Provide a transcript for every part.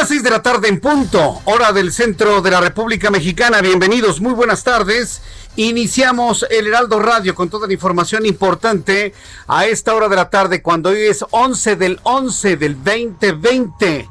Las 6 de la tarde en punto, hora del centro de la República Mexicana. Bienvenidos, muy buenas tardes. Iniciamos el Heraldo Radio con toda la información importante a esta hora de la tarde, cuando hoy es 11 del 11 del 2020.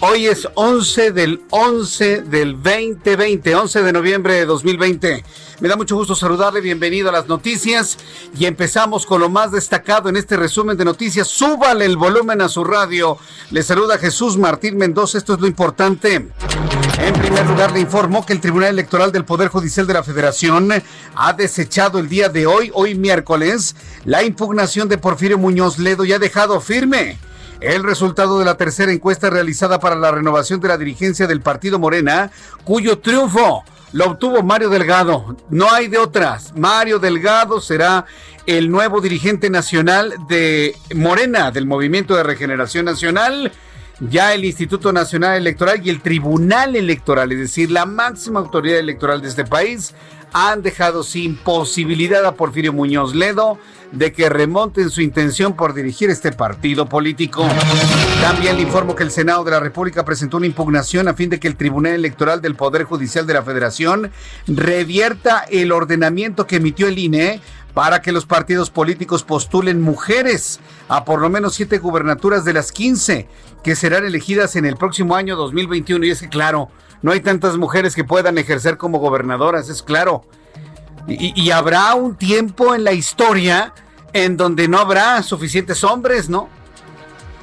Hoy es 11 del 11 del 2020, 11 de noviembre de 2020. Me da mucho gusto saludarle, bienvenido a las noticias y empezamos con lo más destacado en este resumen de noticias. Súbale el volumen a su radio. Le saluda Jesús Martín Mendoza, esto es lo importante. En primer lugar, le informó que el Tribunal Electoral del Poder Judicial de la Federación ha desechado el día de hoy, hoy miércoles, la impugnación de Porfirio Muñoz Ledo y ha dejado firme el resultado de la tercera encuesta realizada para la renovación de la dirigencia del partido Morena, cuyo triunfo lo obtuvo Mario Delgado. No hay de otras. Mario Delgado será el nuevo dirigente nacional de Morena, del Movimiento de Regeneración Nacional. Ya el Instituto Nacional Electoral y el Tribunal Electoral, es decir, la máxima autoridad electoral de este país, han dejado sin posibilidad a Porfirio Muñoz Ledo de que remonten su intención por dirigir este partido político. También le informo que el Senado de la República presentó una impugnación a fin de que el Tribunal Electoral del Poder Judicial de la Federación revierta el ordenamiento que emitió el INE para que los partidos políticos postulen mujeres a por lo menos siete gubernaturas de las 15 que serán elegidas en el próximo año 2021. Y es que, claro, no hay tantas mujeres que puedan ejercer como gobernadoras, es claro. Y, habrá un tiempo en la historia en donde no habrá suficientes hombres, ¿no?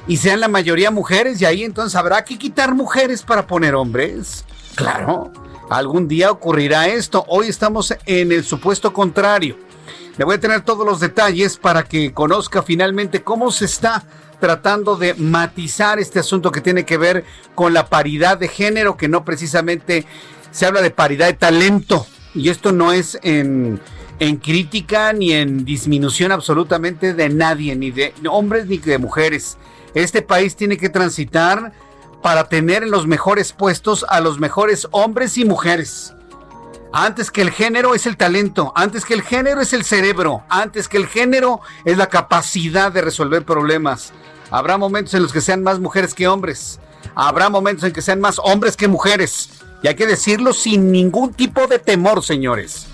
Y sean la mayoría mujeres, y ahí entonces habrá que quitar mujeres para poner hombres. Claro, algún día ocurrirá esto. Hoy estamos en el supuesto contrario. Le voy a tener todos los detalles para que conozca finalmente cómo se está tratando de matizar este asunto que tiene que ver con la paridad de género, que no precisamente se habla de paridad de talento. Y esto no es en, crítica ni en disminución absolutamente de nadie, ni de hombres ni de mujeres. Este país tiene que transitar para tener en los mejores puestos a los mejores hombres y mujeres. Antes que el género es el talento, antes que el género es el cerebro, antes que el género es la capacidad de resolver problemas. Habrá momentos en los que sean más mujeres que hombres. Habrá momentos en que sean más hombres que mujeres. Y hay que decirlo sin ningún tipo de temor, señores.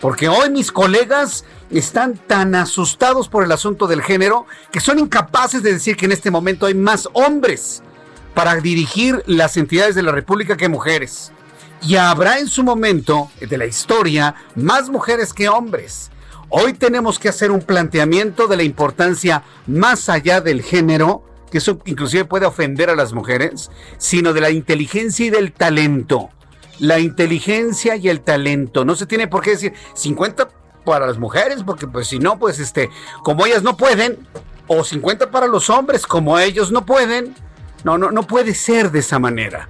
Porque hoy mis colegas están tan asustados por el asunto del género que son incapaces de decir que en este momento hay más hombres para dirigir las entidades de la República que mujeres. Y habrá en su momento de la historia más mujeres que hombres. Hoy tenemos que hacer un planteamiento de la importancia más allá del género que eso inclusive puede ofender a las mujeres, sino de la inteligencia y del talento. La inteligencia y el talento. No se tiene por qué decir 50 para las mujeres, porque pues si no, pues este, como ellas no pueden, o 50 para los hombres, como ellos no pueden. No, no, no puede ser de esa manera.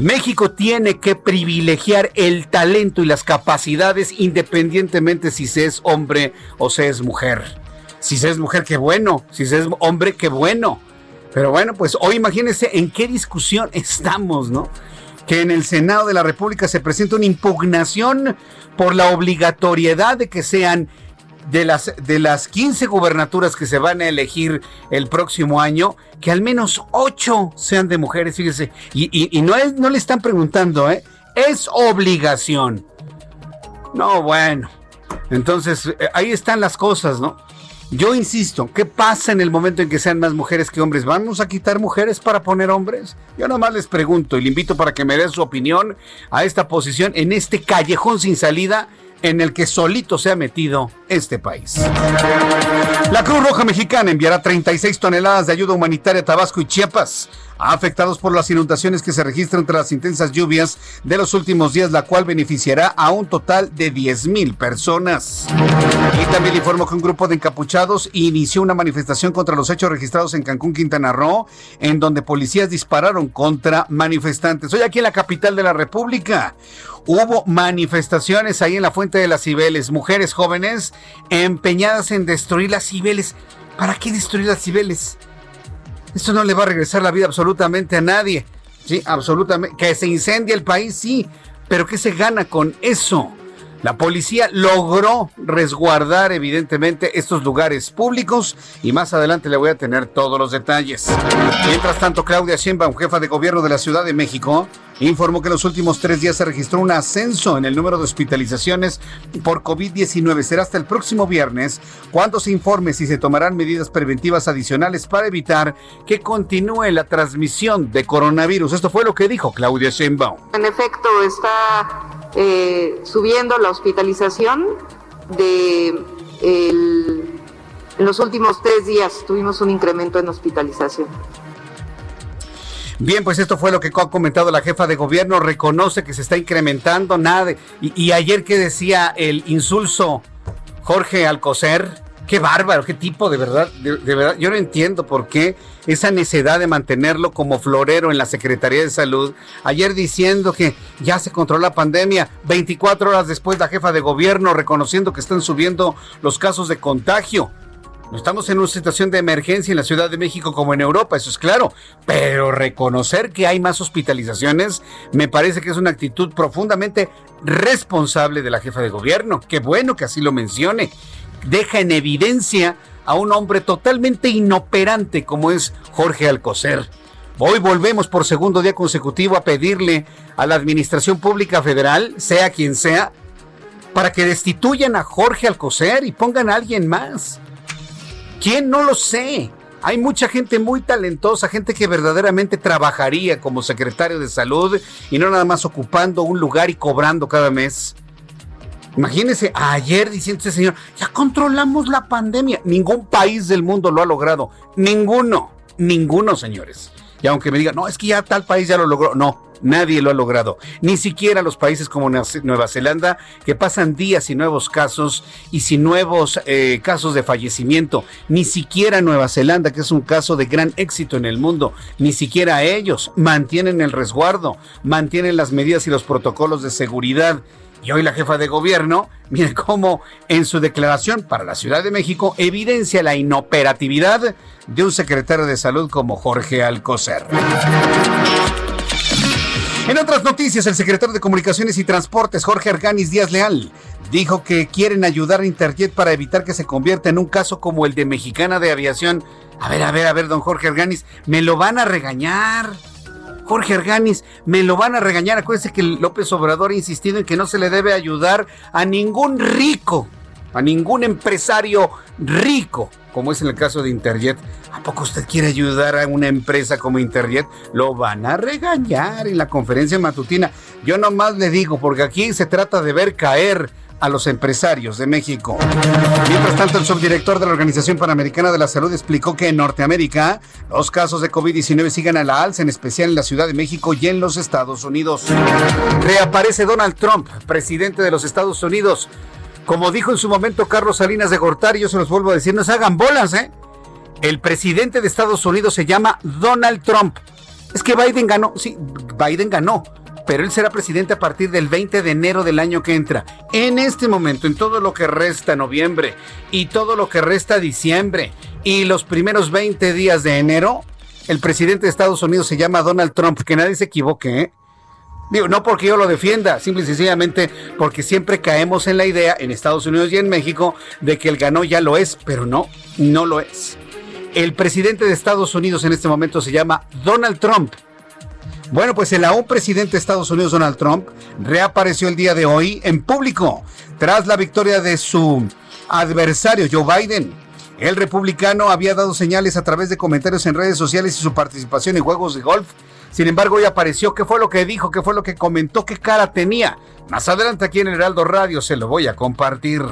México tiene que privilegiar el talento y las capacidades independientemente si se es hombre o se es mujer. Si se es mujer, qué bueno. Si se es hombre, qué bueno. Pero bueno, pues hoy imagínense en qué discusión estamos, ¿no? Que en el Senado de la República se presenta una impugnación por la obligatoriedad de que sean de las, de las 15 gubernaturas que se van a elegir el próximo año, que al menos 8 sean de mujeres, fíjese. Y, y, no, es, no le están preguntando, ¿eh? Es obligación. No, bueno. Entonces, eh, ahí están las cosas, ¿no? Yo insisto, ¿qué pasa en el momento en que sean más mujeres que hombres? ¿Vamos a quitar mujeres para poner hombres? Yo nomás les pregunto y le invito para que me den su opinión a esta posición en este callejón sin salida en el que solito se ha metido este país. La Cruz Roja Mexicana enviará 36 toneladas de ayuda humanitaria a Tabasco y Chiapas, afectados por las inundaciones que se registran tras las intensas lluvias de los últimos días, la cual beneficiará a un total de 10 mil personas. Y también informó que un grupo de encapuchados inició una manifestación contra los hechos registrados en Cancún, Quintana Roo, en donde policías dispararon contra manifestantes. Hoy aquí en la capital de la República, Hubo manifestaciones ahí en la Fuente de las Cibeles, mujeres jóvenes empeñadas en destruir las Cibeles. ¿Para qué destruir las Cibeles? Esto no le va a regresar la vida absolutamente a nadie. Sí, absolutamente. Que se incendie el país, sí. Pero ¿qué se gana con eso? La policía logró resguardar evidentemente estos lugares públicos y más adelante le voy a tener todos los detalles. Mientras tanto, Claudia Sheinbaum, jefa de gobierno de la Ciudad de México, informó que en los últimos tres días se registró un ascenso en el número de hospitalizaciones por COVID-19. Será hasta el próximo viernes cuando se informe si se tomarán medidas preventivas adicionales para evitar que continúe la transmisión de coronavirus. Esto fue lo que dijo Claudia Sheinbaum. En efecto, está eh, subiendo la hospitalización de en los últimos tres días tuvimos un incremento en hospitalización. Bien, pues esto fue lo que ha comentado la jefa de gobierno. Reconoce que se está incrementando nada. Y, y ayer que decía el insulso Jorge Alcocer, Qué bárbaro, qué tipo, de verdad, de, verdad. Yo no entiendo por qué esa necesidad de mantenerlo como florero en la Secretaría de Salud. Ayer diciendo que ya se controló la pandemia, 24 horas después la jefa de gobierno reconociendo que están subiendo los casos de contagio. No estamos en una situación de emergencia en la Ciudad de México como en Europa, eso es claro, pero reconocer que hay más hospitalizaciones me parece que es una actitud profundamente responsable de la jefa de gobierno. Qué bueno que así lo mencione deja en evidencia a un hombre totalmente inoperante como es Jorge Alcocer. Hoy volvemos por segundo día consecutivo a pedirle a la Administración Pública Federal, sea quien sea, para que destituyan a Jorge Alcocer y pongan a alguien más. ¿Quién? No lo sé. Hay mucha gente muy talentosa, gente que verdaderamente trabajaría como secretario de salud y no nada más ocupando un lugar y cobrando cada mes. Imagínese, ayer diciendo este señor, ya controlamos la pandemia. Ningún país del mundo lo ha logrado. Ninguno, ninguno, señores. Y aunque me digan, no, es que ya tal país ya lo logró. No, nadie lo ha logrado. Ni siquiera los países como Nueva Zelanda, que pasan días sin nuevos casos y sin nuevos eh, casos de fallecimiento. Ni siquiera Nueva Zelanda, que es un caso de gran éxito en el mundo. Ni siquiera ellos mantienen el resguardo, mantienen las medidas y los protocolos de seguridad. Y hoy la jefa de gobierno, mire cómo en su declaración para la Ciudad de México evidencia la inoperatividad de un secretario de salud como Jorge Alcocer. En otras noticias, el secretario de Comunicaciones y Transportes, Jorge Arganis Díaz Leal, dijo que quieren ayudar a Interjet para evitar que se convierta en un caso como el de Mexicana de Aviación. A ver, a ver, a ver, don Jorge Arganis, me lo van a regañar. Jorge Arganis, me lo van a regañar. Acuérdense que López Obrador ha insistido en que no se le debe ayudar a ningún rico, a ningún empresario rico, como es en el caso de Interjet. ¿A poco usted quiere ayudar a una empresa como Interjet? Lo van a regañar en la conferencia matutina. Yo nomás le digo, porque aquí se trata de ver caer a los empresarios de México. Mientras tanto, el subdirector de la Organización Panamericana de la Salud explicó que en Norteamérica los casos de COVID-19 siguen a la alza, en especial en la Ciudad de México y en los Estados Unidos. Reaparece Donald Trump, presidente de los Estados Unidos. Como dijo en su momento Carlos Salinas de Gortari, yo se los vuelvo a decir, no se hagan bolas, ¿eh? El presidente de Estados Unidos se llama Donald Trump. Es que Biden ganó, sí, Biden ganó, pero él será presidente a partir del 20 de enero del año que entra. En este momento, en todo lo que resta noviembre y todo lo que resta diciembre y los primeros 20 días de enero, el presidente de Estados Unidos se llama Donald Trump, que nadie se equivoque, ¿eh? Digo, no porque yo lo defienda, simple y sencillamente porque siempre caemos en la idea en Estados Unidos y en México de que el ganó ya lo es, pero no, no lo es. El presidente de Estados Unidos en este momento se llama Donald Trump. Bueno, pues el aún presidente de Estados Unidos, Donald Trump, reapareció el día de hoy en público tras la victoria de su adversario, Joe Biden. El republicano había dado señales a través de comentarios en redes sociales y su participación en juegos de golf sin embargo, hoy apareció. ¿Qué fue lo que dijo? ¿Qué fue lo que comentó? ¿Qué cara tenía? Más adelante aquí en Heraldo Radio se lo voy a compartir.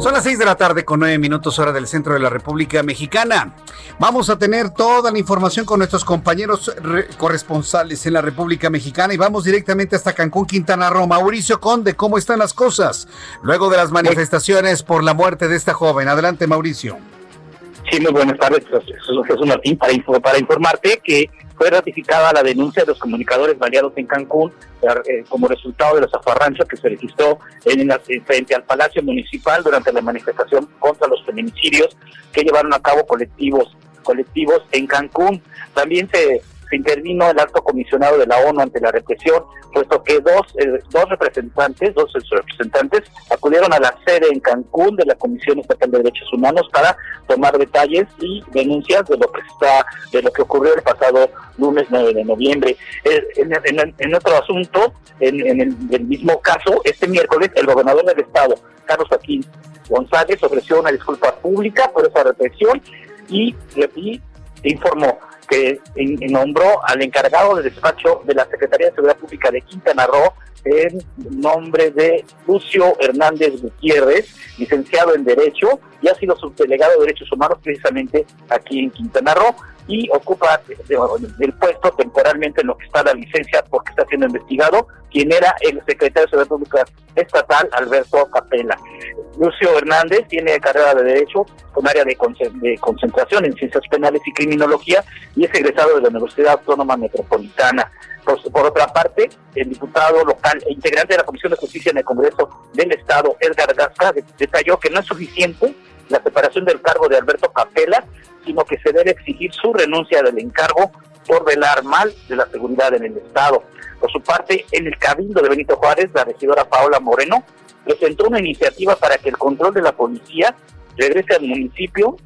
Son las 6 de la tarde con 9 minutos hora del centro de la República Mexicana. Vamos a tener toda la información con nuestros compañeros corresponsales en la República Mexicana y vamos directamente hasta Cancún, Quintana Roo. Mauricio Conde, ¿cómo están las cosas? Luego de las manifestaciones por la muerte de esta joven. Adelante, Mauricio. Sí, muy buenas tardes, Jesús Martín, para, para informarte que fue ratificada la denuncia de los comunicadores variados en Cancún eh, como resultado de los afarranchos que se registró en, frente al Palacio Municipal durante la manifestación contra los feminicidios que llevaron a cabo colectivos colectivos en Cancún. También se intervino el alto comisionado de la ONU ante la represión, puesto que dos, eh, dos representantes, dos representantes acudieron a la sede en Cancún de la Comisión Estatal de Derechos Humanos para tomar detalles y denuncias de lo que está, de lo que ocurrió el pasado lunes 9 de noviembre. Eh, en, otro asunto, en, el, mismo caso, este miércoles el gobernador del estado, Carlos Joaquín González, ofreció una disculpa pública por esa represión y, y informó que nombró al encargado de despacho de la Secretaría de Seguridad Pública de Quintana Roo en nombre de Lucio Hernández Gutiérrez, licenciado en Derecho, y ha sido subdelegado de Derechos Humanos precisamente aquí en Quintana Roo y ocupa el puesto temporalmente en lo que está la licencia porque está siendo investigado, quien era el secretario de Seguridad Pública Estatal, Alberto Capela. Lucio Hernández tiene carrera de Derecho con área de, concentración en Ciencias Penales y Criminología y es egresado de la Universidad Autónoma Metropolitana. Por, otra parte, el diputado local e integrante de la Comisión de Justicia en el Congreso del Estado, Edgar Gasca, detalló que no es suficiente la separación del cargo de Alberto Capela, sino que se debe exigir su renuncia del encargo por velar mal de la seguridad en el Estado. Por su parte, en el Cabildo de Benito Juárez, la regidora Paola Moreno presentó una iniciativa para que el control de la policía regrese al municipio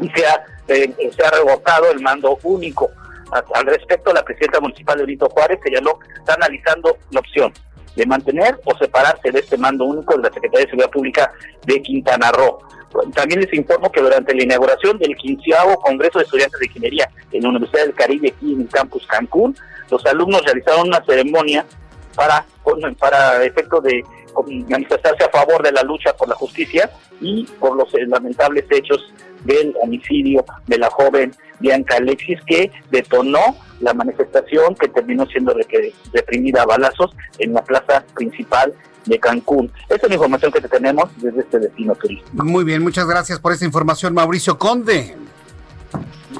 y sea, eh, sea revocado el mando único. Al respecto, la presidenta municipal de Benito Juárez señaló que está analizando la opción de mantener o separarse de este mando único de la Secretaría de Seguridad Pública de Quintana Roo. También les informo que durante la inauguración del 15 Congreso de Estudiantes de Ingeniería en la Universidad del Caribe, aquí en el campus Cancún, los alumnos realizaron una ceremonia para, para efecto de manifestarse a favor de la lucha por la justicia y por los lamentables hechos del homicidio de la joven Bianca Alexis que detonó la manifestación que terminó siendo reprimida a balazos en la plaza principal de Cancún. Esa es la información que tenemos desde este destino turístico. Muy bien, muchas gracias por esa información, Mauricio Conde.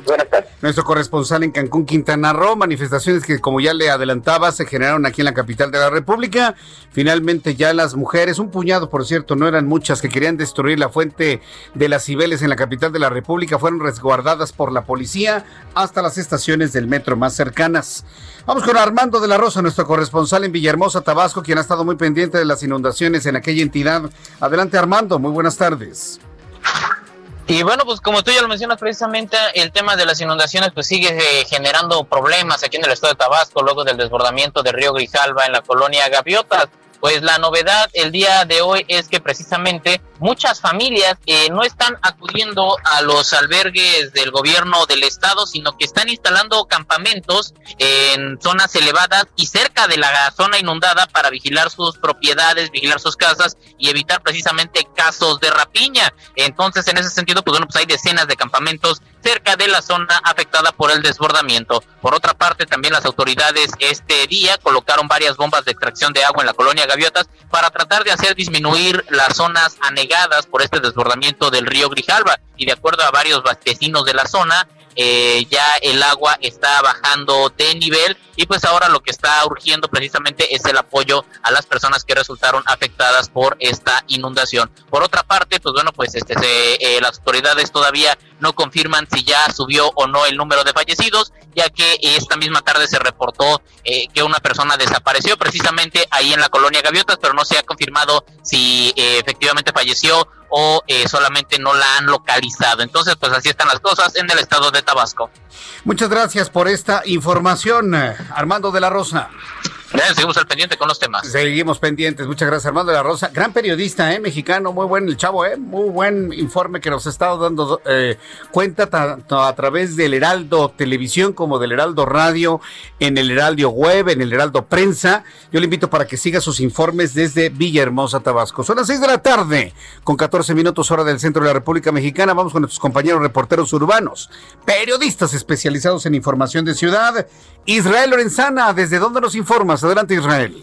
Buenas tardes. Nuestro corresponsal en Cancún, Quintana Roo, manifestaciones que como ya le adelantaba se generaron aquí en la capital de la República. Finalmente ya las mujeres, un puñado por cierto, no eran muchas, que querían destruir la fuente de las Cibeles en la capital de la República, fueron resguardadas por la policía hasta las estaciones del metro más cercanas. Vamos con Armando de la Rosa, nuestro corresponsal en Villahermosa, Tabasco, quien ha estado muy pendiente de las inundaciones en aquella entidad. Adelante Armando, muy buenas tardes. Y bueno, pues como tú ya lo mencionas precisamente, el tema de las inundaciones pues sigue eh, generando problemas aquí en el estado de Tabasco luego del desbordamiento del río Grijalva en la colonia Gaviotas. Pues la novedad el día de hoy es que precisamente muchas familias eh, no están acudiendo a los albergues del gobierno del estado, sino que están instalando campamentos en zonas elevadas y cerca de la zona inundada para vigilar sus propiedades, vigilar sus casas y evitar precisamente casos de rapiña. Entonces, en ese sentido, pues bueno, pues hay decenas de campamentos cerca de la zona afectada por el desbordamiento. Por otra parte, también las autoridades este día colocaron varias bombas de extracción de agua en la colonia Gaviotas para tratar de hacer disminuir las zonas anegadas por este desbordamiento del río Grijalva. Y de acuerdo a varios vecinos de la zona, eh, ya el agua está bajando de nivel y pues ahora lo que está urgiendo precisamente es el apoyo a las personas que resultaron afectadas por esta inundación. Por otra parte, pues bueno, pues este, eh, las autoridades todavía no confirman si ya subió o no el número de fallecidos, ya que esta misma tarde se reportó eh, que una persona desapareció precisamente ahí en la colonia Gaviotas, pero no se ha confirmado si eh, efectivamente falleció o eh, solamente no la han localizado. Entonces, pues así están las cosas en el estado de Tabasco. Muchas gracias por esta información, Armando de la Rosa seguimos al pendiente con los temas. Seguimos pendientes. Muchas gracias, Armando de la Rosa. Gran periodista, ¿eh? Mexicano, muy buen el chavo, ¿eh? Muy buen informe que nos ha estado dando eh, cuenta tanto a través del Heraldo Televisión como del Heraldo Radio, en el Heraldo Web, en el Heraldo Prensa. Yo le invito para que siga sus informes desde Villahermosa, Tabasco. Son las 6 de la tarde, con 14 minutos hora del centro de la República Mexicana. Vamos con nuestros compañeros reporteros urbanos, periodistas especializados en información de ciudad. Israel Lorenzana, ¿desde dónde nos informas? Adelante, Israel.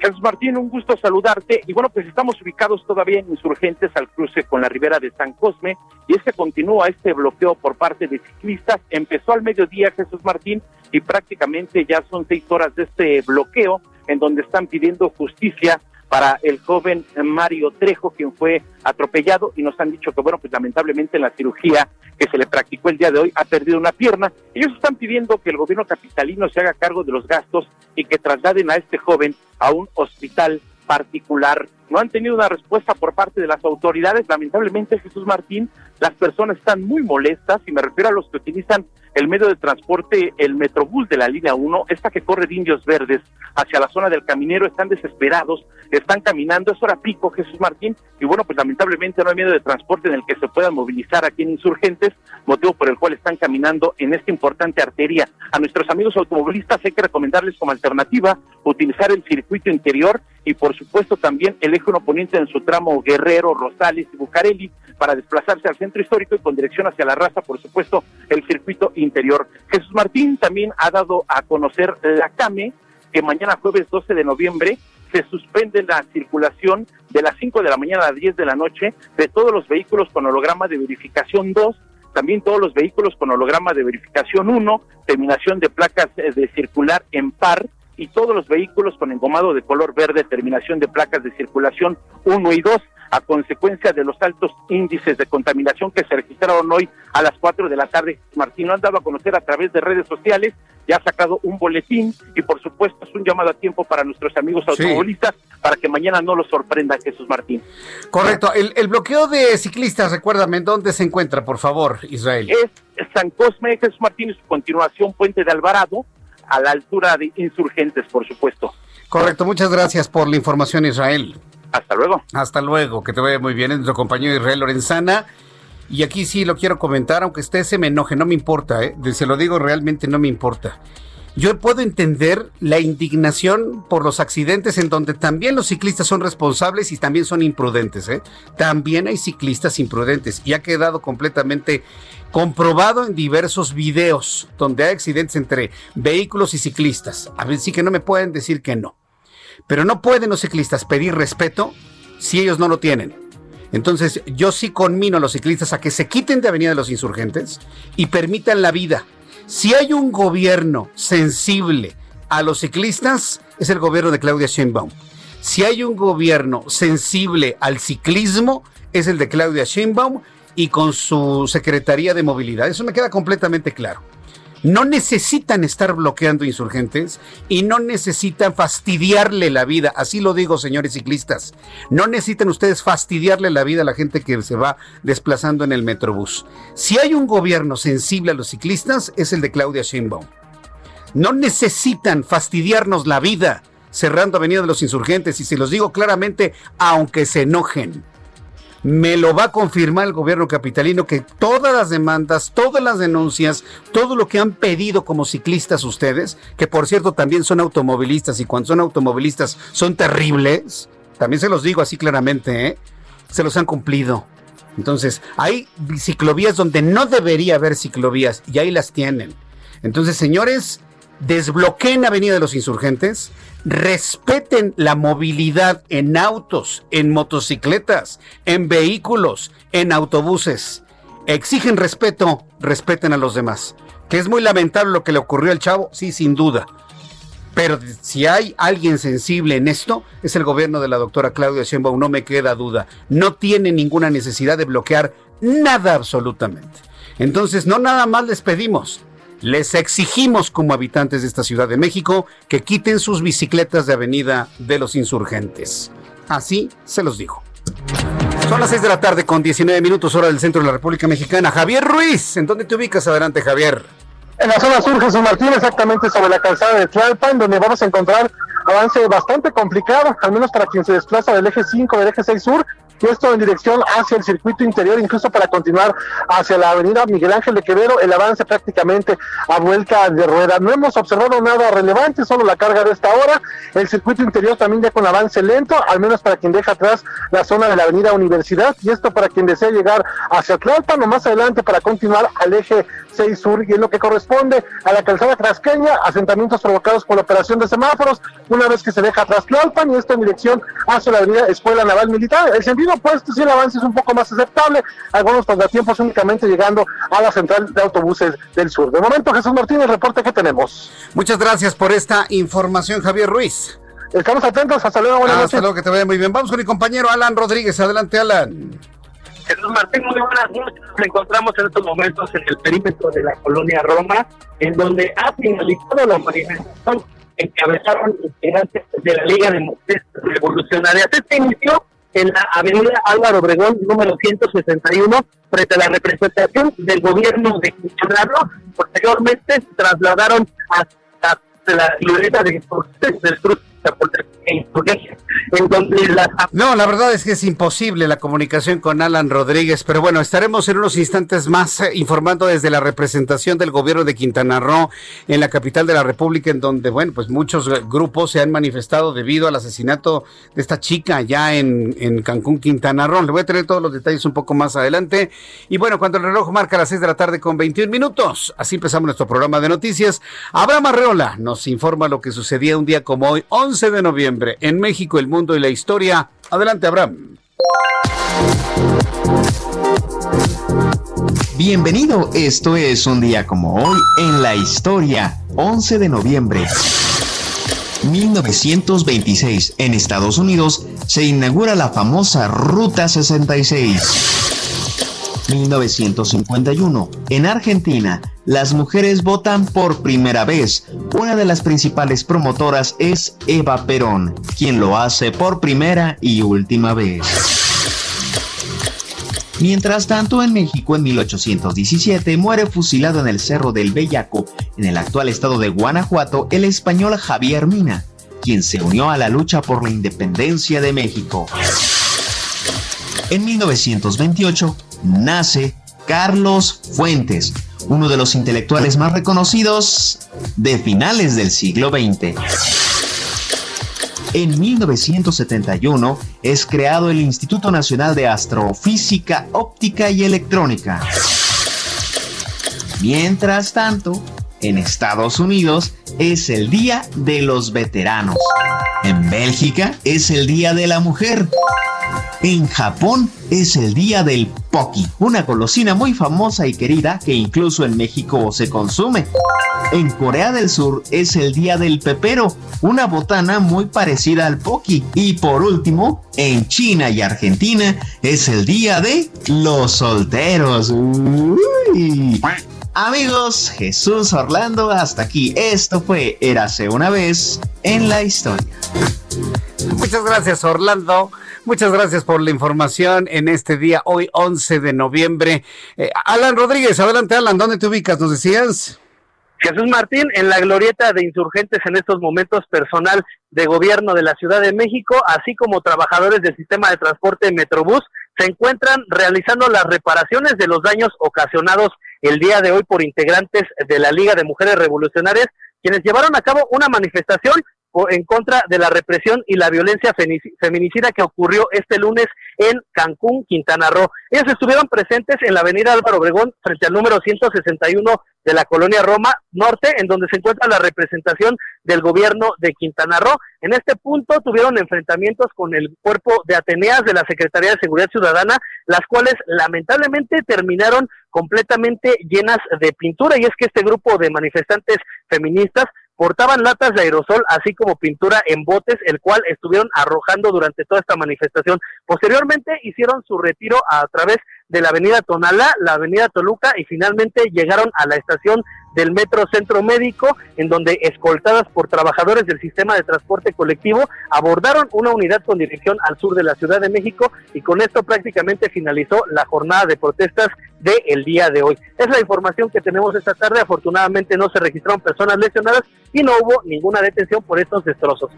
Jesús Martín, un gusto saludarte. Y bueno, pues estamos ubicados todavía en insurgentes al cruce con la ribera de San Cosme. Y es que continúa este bloqueo por parte de ciclistas. Empezó al mediodía, Jesús Martín, y prácticamente ya son seis horas de este bloqueo en donde están pidiendo justicia para el joven Mario Trejo, quien fue atropellado y nos han dicho que, bueno, pues lamentablemente en la cirugía que se le practicó el día de hoy ha perdido una pierna. Ellos están pidiendo que el gobierno capitalino se haga cargo de los gastos y que trasladen a este joven a un hospital particular. No han tenido una respuesta por parte de las autoridades. Lamentablemente, Jesús Martín, las personas están muy molestas y me refiero a los que utilizan el medio de transporte, el Metrobús de la línea 1, esta que corre de Indios Verdes hacia la zona del Caminero, están desesperados, están caminando, es hora pico, Jesús Martín, y bueno, pues lamentablemente no hay medio de transporte en el que se puedan movilizar aquí en Insurgentes, motivo por el cual están caminando en esta importante arteria. A nuestros amigos automovilistas hay que recomendarles como alternativa utilizar el circuito interior y por supuesto también el eje oponente en su tramo Guerrero, Rosales y Bucareli para desplazarse al centro histórico y con dirección hacia la raza, por supuesto, el circuito interior. Jesús Martín también ha dado a conocer la CAME que mañana jueves 12 de noviembre se suspende la circulación de las 5 de la mañana a las 10 de la noche de todos los vehículos con holograma de verificación 2, también todos los vehículos con holograma de verificación 1, terminación de placas eh, de circular en par y todos los vehículos con engomado de color verde, terminación de placas de circulación 1 y 2 a consecuencia de los altos índices de contaminación que se registraron hoy a las 4 de la tarde. Martín lo han dado a conocer a través de redes sociales, ya ha sacado un boletín y por supuesto es un llamado a tiempo para nuestros amigos automovilistas para que mañana no los sorprenda Jesús Martín. Correcto, el, bloqueo de ciclistas, recuérdame, ¿dónde se encuentra, por favor, Israel? Es San Cosme, Jesús Martín, y su continuación Puente de Alvarado, a la altura de Insurgentes, por supuesto. Correcto, muchas gracias por la información, Israel. Hasta luego. Hasta luego, que te vaya muy bien. Es nuestro compañero Israel Lorenzana. Y aquí sí lo quiero comentar, aunque usted se me enoje, no me importa, ¿eh? se lo digo realmente, no me importa. Yo puedo entender la indignación por los accidentes en donde también los ciclistas son responsables y también son imprudentes. ¿eh? También hay ciclistas imprudentes y ha quedado completamente comprobado en diversos videos donde hay accidentes entre vehículos y ciclistas. A ver, sí que no me pueden decir que no. Pero no pueden los ciclistas pedir respeto si ellos no lo tienen. Entonces, yo sí conmino a los ciclistas a que se quiten de Avenida de los Insurgentes y permitan la vida. Si hay un gobierno sensible a los ciclistas, es el gobierno de Claudia Sheinbaum. Si hay un gobierno sensible al ciclismo, es el de Claudia Sheinbaum y con su Secretaría de Movilidad. Eso me queda completamente claro. No necesitan estar bloqueando insurgentes y no necesitan fastidiarle la vida. Así lo digo, señores ciclistas. No necesitan ustedes fastidiarle la vida a la gente que se va desplazando en el Metrobús. Si hay un gobierno sensible a los ciclistas, es el de Claudia Sheinbaum. No necesitan fastidiarnos la vida cerrando Avenida de los Insurgentes y se los digo claramente, aunque se enojen me lo va a confirmar el gobierno capitalino que todas las demandas, todas las denuncias, todo lo que han pedido como ciclistas ustedes, que por cierto también son automovilistas y cuando son automovilistas son terribles, también se los digo así claramente, ¿eh? se los han cumplido. Entonces, hay ciclovías donde no debería haber ciclovías y ahí las tienen. Entonces, señores, desbloqueen Avenida de los Insurgentes, respeten la movilidad en autos, en motocicletas, en vehículos, en autobuses. Exigen respeto, respeten a los demás. Que es muy lamentable lo que le ocurrió al chavo, sí, sin duda. Pero si hay alguien sensible en esto, es el gobierno de la doctora Claudia Sheinbaum, no me queda duda. No tiene ninguna necesidad de bloquear nada absolutamente. Entonces, no nada más les pedimos, les exigimos como habitantes de esta Ciudad de México que quiten sus bicicletas de Avenida de los Insurgentes. Así se los digo. Son las 6 de la tarde con 19 minutos hora del centro de la República Mexicana. Javier Ruiz, ¿en dónde te ubicas? Adelante, Javier. En la zona sur, Jesús Martín, exactamente sobre la calzada de Tlalpan, donde vamos a encontrar avance bastante complicado, al menos para quien se desplaza del eje 5, del eje 6 sur, y esto en dirección hacia el circuito interior, incluso para continuar hacia la avenida Miguel Ángel de Quevedo, el avance prácticamente a vuelta de rueda. No hemos observado nada relevante, solo la carga de esta hora. El circuito interior también ya con avance lento, al menos para quien deja atrás la zona de la avenida Universidad, y esto para quien desea llegar hacia Tlalpan o más adelante para continuar al eje 6 sur, y en lo que corresponde a la calzada trasqueña, asentamientos provocados por la operación de semáforos, una vez que se deja atrás Tlalpan, y esto en dirección hacia la avenida Escuela Naval Militar. El sentido opuesto, si el avance es un poco más aceptable, algunos contratiempos únicamente llegando a la central de autobuses del sur. De momento, Jesús Martínez, reporte que tenemos. Muchas gracias por esta información, Javier Ruiz. Estamos atentos, hasta luego, buenas Hasta luego, que te vaya muy bien. Vamos con mi compañero Alan Rodríguez. Adelante, Alan. Jesús Martín, muy buenas noches. Nos encontramos en estos momentos en el perímetro de la colonia Roma, en donde ha finalizado la manifestación encabezaron integrantes de la Liga de Mujeres Revolucionarias. Este inició en la avenida Álvaro Obregón, número 161, frente a la representación del gobierno de Quintana. Posteriormente se trasladaron hasta la libreta de del Cruz no, la verdad es que es imposible la comunicación con Alan Rodríguez, pero bueno, estaremos en unos instantes más eh, informando desde la representación del gobierno de Quintana Roo en la capital de la República, en donde, bueno, pues muchos grupos se han manifestado debido al asesinato de esta chica ya en, en Cancún, Quintana Roo. Le voy a tener todos los detalles un poco más adelante. Y bueno, cuando el reloj marca las 6 de la tarde con 21 minutos, así empezamos nuestro programa de noticias. Abraham Arreola nos informa lo que sucedía un día como hoy, 11 de noviembre, en México, el mundo y la historia. Adelante, Abraham. Bienvenido, esto es un día como hoy en la historia, 11 de noviembre. 1926, en Estados Unidos, se inaugura la famosa Ruta 66. 1951. En Argentina, las mujeres votan por primera vez. Una de las principales promotoras es Eva Perón, quien lo hace por primera y última vez. Mientras tanto, en México en 1817 muere fusilado en el Cerro del Bellaco, en el actual estado de Guanajuato, el español Javier Mina, quien se unió a la lucha por la independencia de México. En 1928 nace Carlos Fuentes, uno de los intelectuales más reconocidos de finales del siglo XX. En 1971 es creado el Instituto Nacional de Astrofísica Óptica y Electrónica. Mientras tanto, en Estados Unidos es el Día de los Veteranos. En Bélgica es el Día de la Mujer. En Japón es el día del Poki, una golosina muy famosa y querida que incluso en México se consume. En Corea del Sur es el día del pepero, una botana muy parecida al Poki. Y por último, en China y Argentina es el día de los solteros. Amigos, Jesús Orlando, hasta aquí. Esto fue Érase una vez en la historia. Muchas gracias, Orlando. Muchas gracias por la información en este día, hoy 11 de noviembre. Eh, Alan Rodríguez, adelante Alan, ¿dónde te ubicas? ¿Nos decías? Jesús Martín, en la glorieta de insurgentes en estos momentos personal de gobierno de la Ciudad de México, así como trabajadores del sistema de transporte Metrobús, se encuentran realizando las reparaciones de los daños ocasionados el día de hoy por integrantes de la Liga de Mujeres Revolucionarias, quienes llevaron a cabo una manifestación en contra de la represión y la violencia feminicida que ocurrió este lunes en Cancún, Quintana Roo. Ellos estuvieron presentes en la avenida Álvaro Obregón frente al número 161 de la colonia Roma Norte, en donde se encuentra la representación del gobierno de Quintana Roo. En este punto tuvieron enfrentamientos con el cuerpo de Ateneas de la Secretaría de Seguridad Ciudadana, las cuales lamentablemente terminaron completamente llenas de pintura y es que este grupo de manifestantes feministas portaban latas de aerosol, así como pintura en botes, el cual estuvieron arrojando durante toda esta manifestación. Posteriormente hicieron su retiro a través de la avenida Tonalá, la avenida Toluca y finalmente llegaron a la estación del Metro Centro Médico, en donde escoltadas por trabajadores del sistema de transporte colectivo abordaron una unidad con dirección al sur de la Ciudad de México y con esto prácticamente finalizó la jornada de protestas del el día de hoy. Es la información que tenemos esta tarde. Afortunadamente no se registraron personas lesionadas y no hubo ninguna detención por estos destrozos.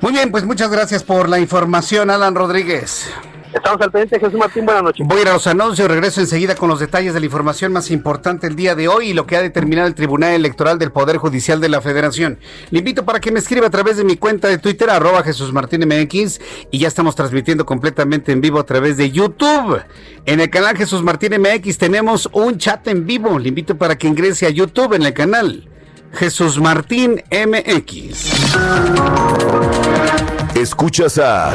Muy bien, pues muchas gracias por la información, Alan Rodríguez. Estamos al pendiente, Jesús Martín, buenas noches. Voy a ir a los anuncios, regreso enseguida con los detalles de la información más importante el día de hoy y lo que ha determinado el Tribunal Electoral del Poder Judicial de la Federación. Le invito para que me escriba a través de mi cuenta de Twitter, arroba Jesús Martín MX, y ya estamos transmitiendo completamente en vivo a través de YouTube. En el canal Jesús Martín MX tenemos un chat en vivo. Le invito para que ingrese a YouTube en el canal Jesús Martín MX. Escuchas a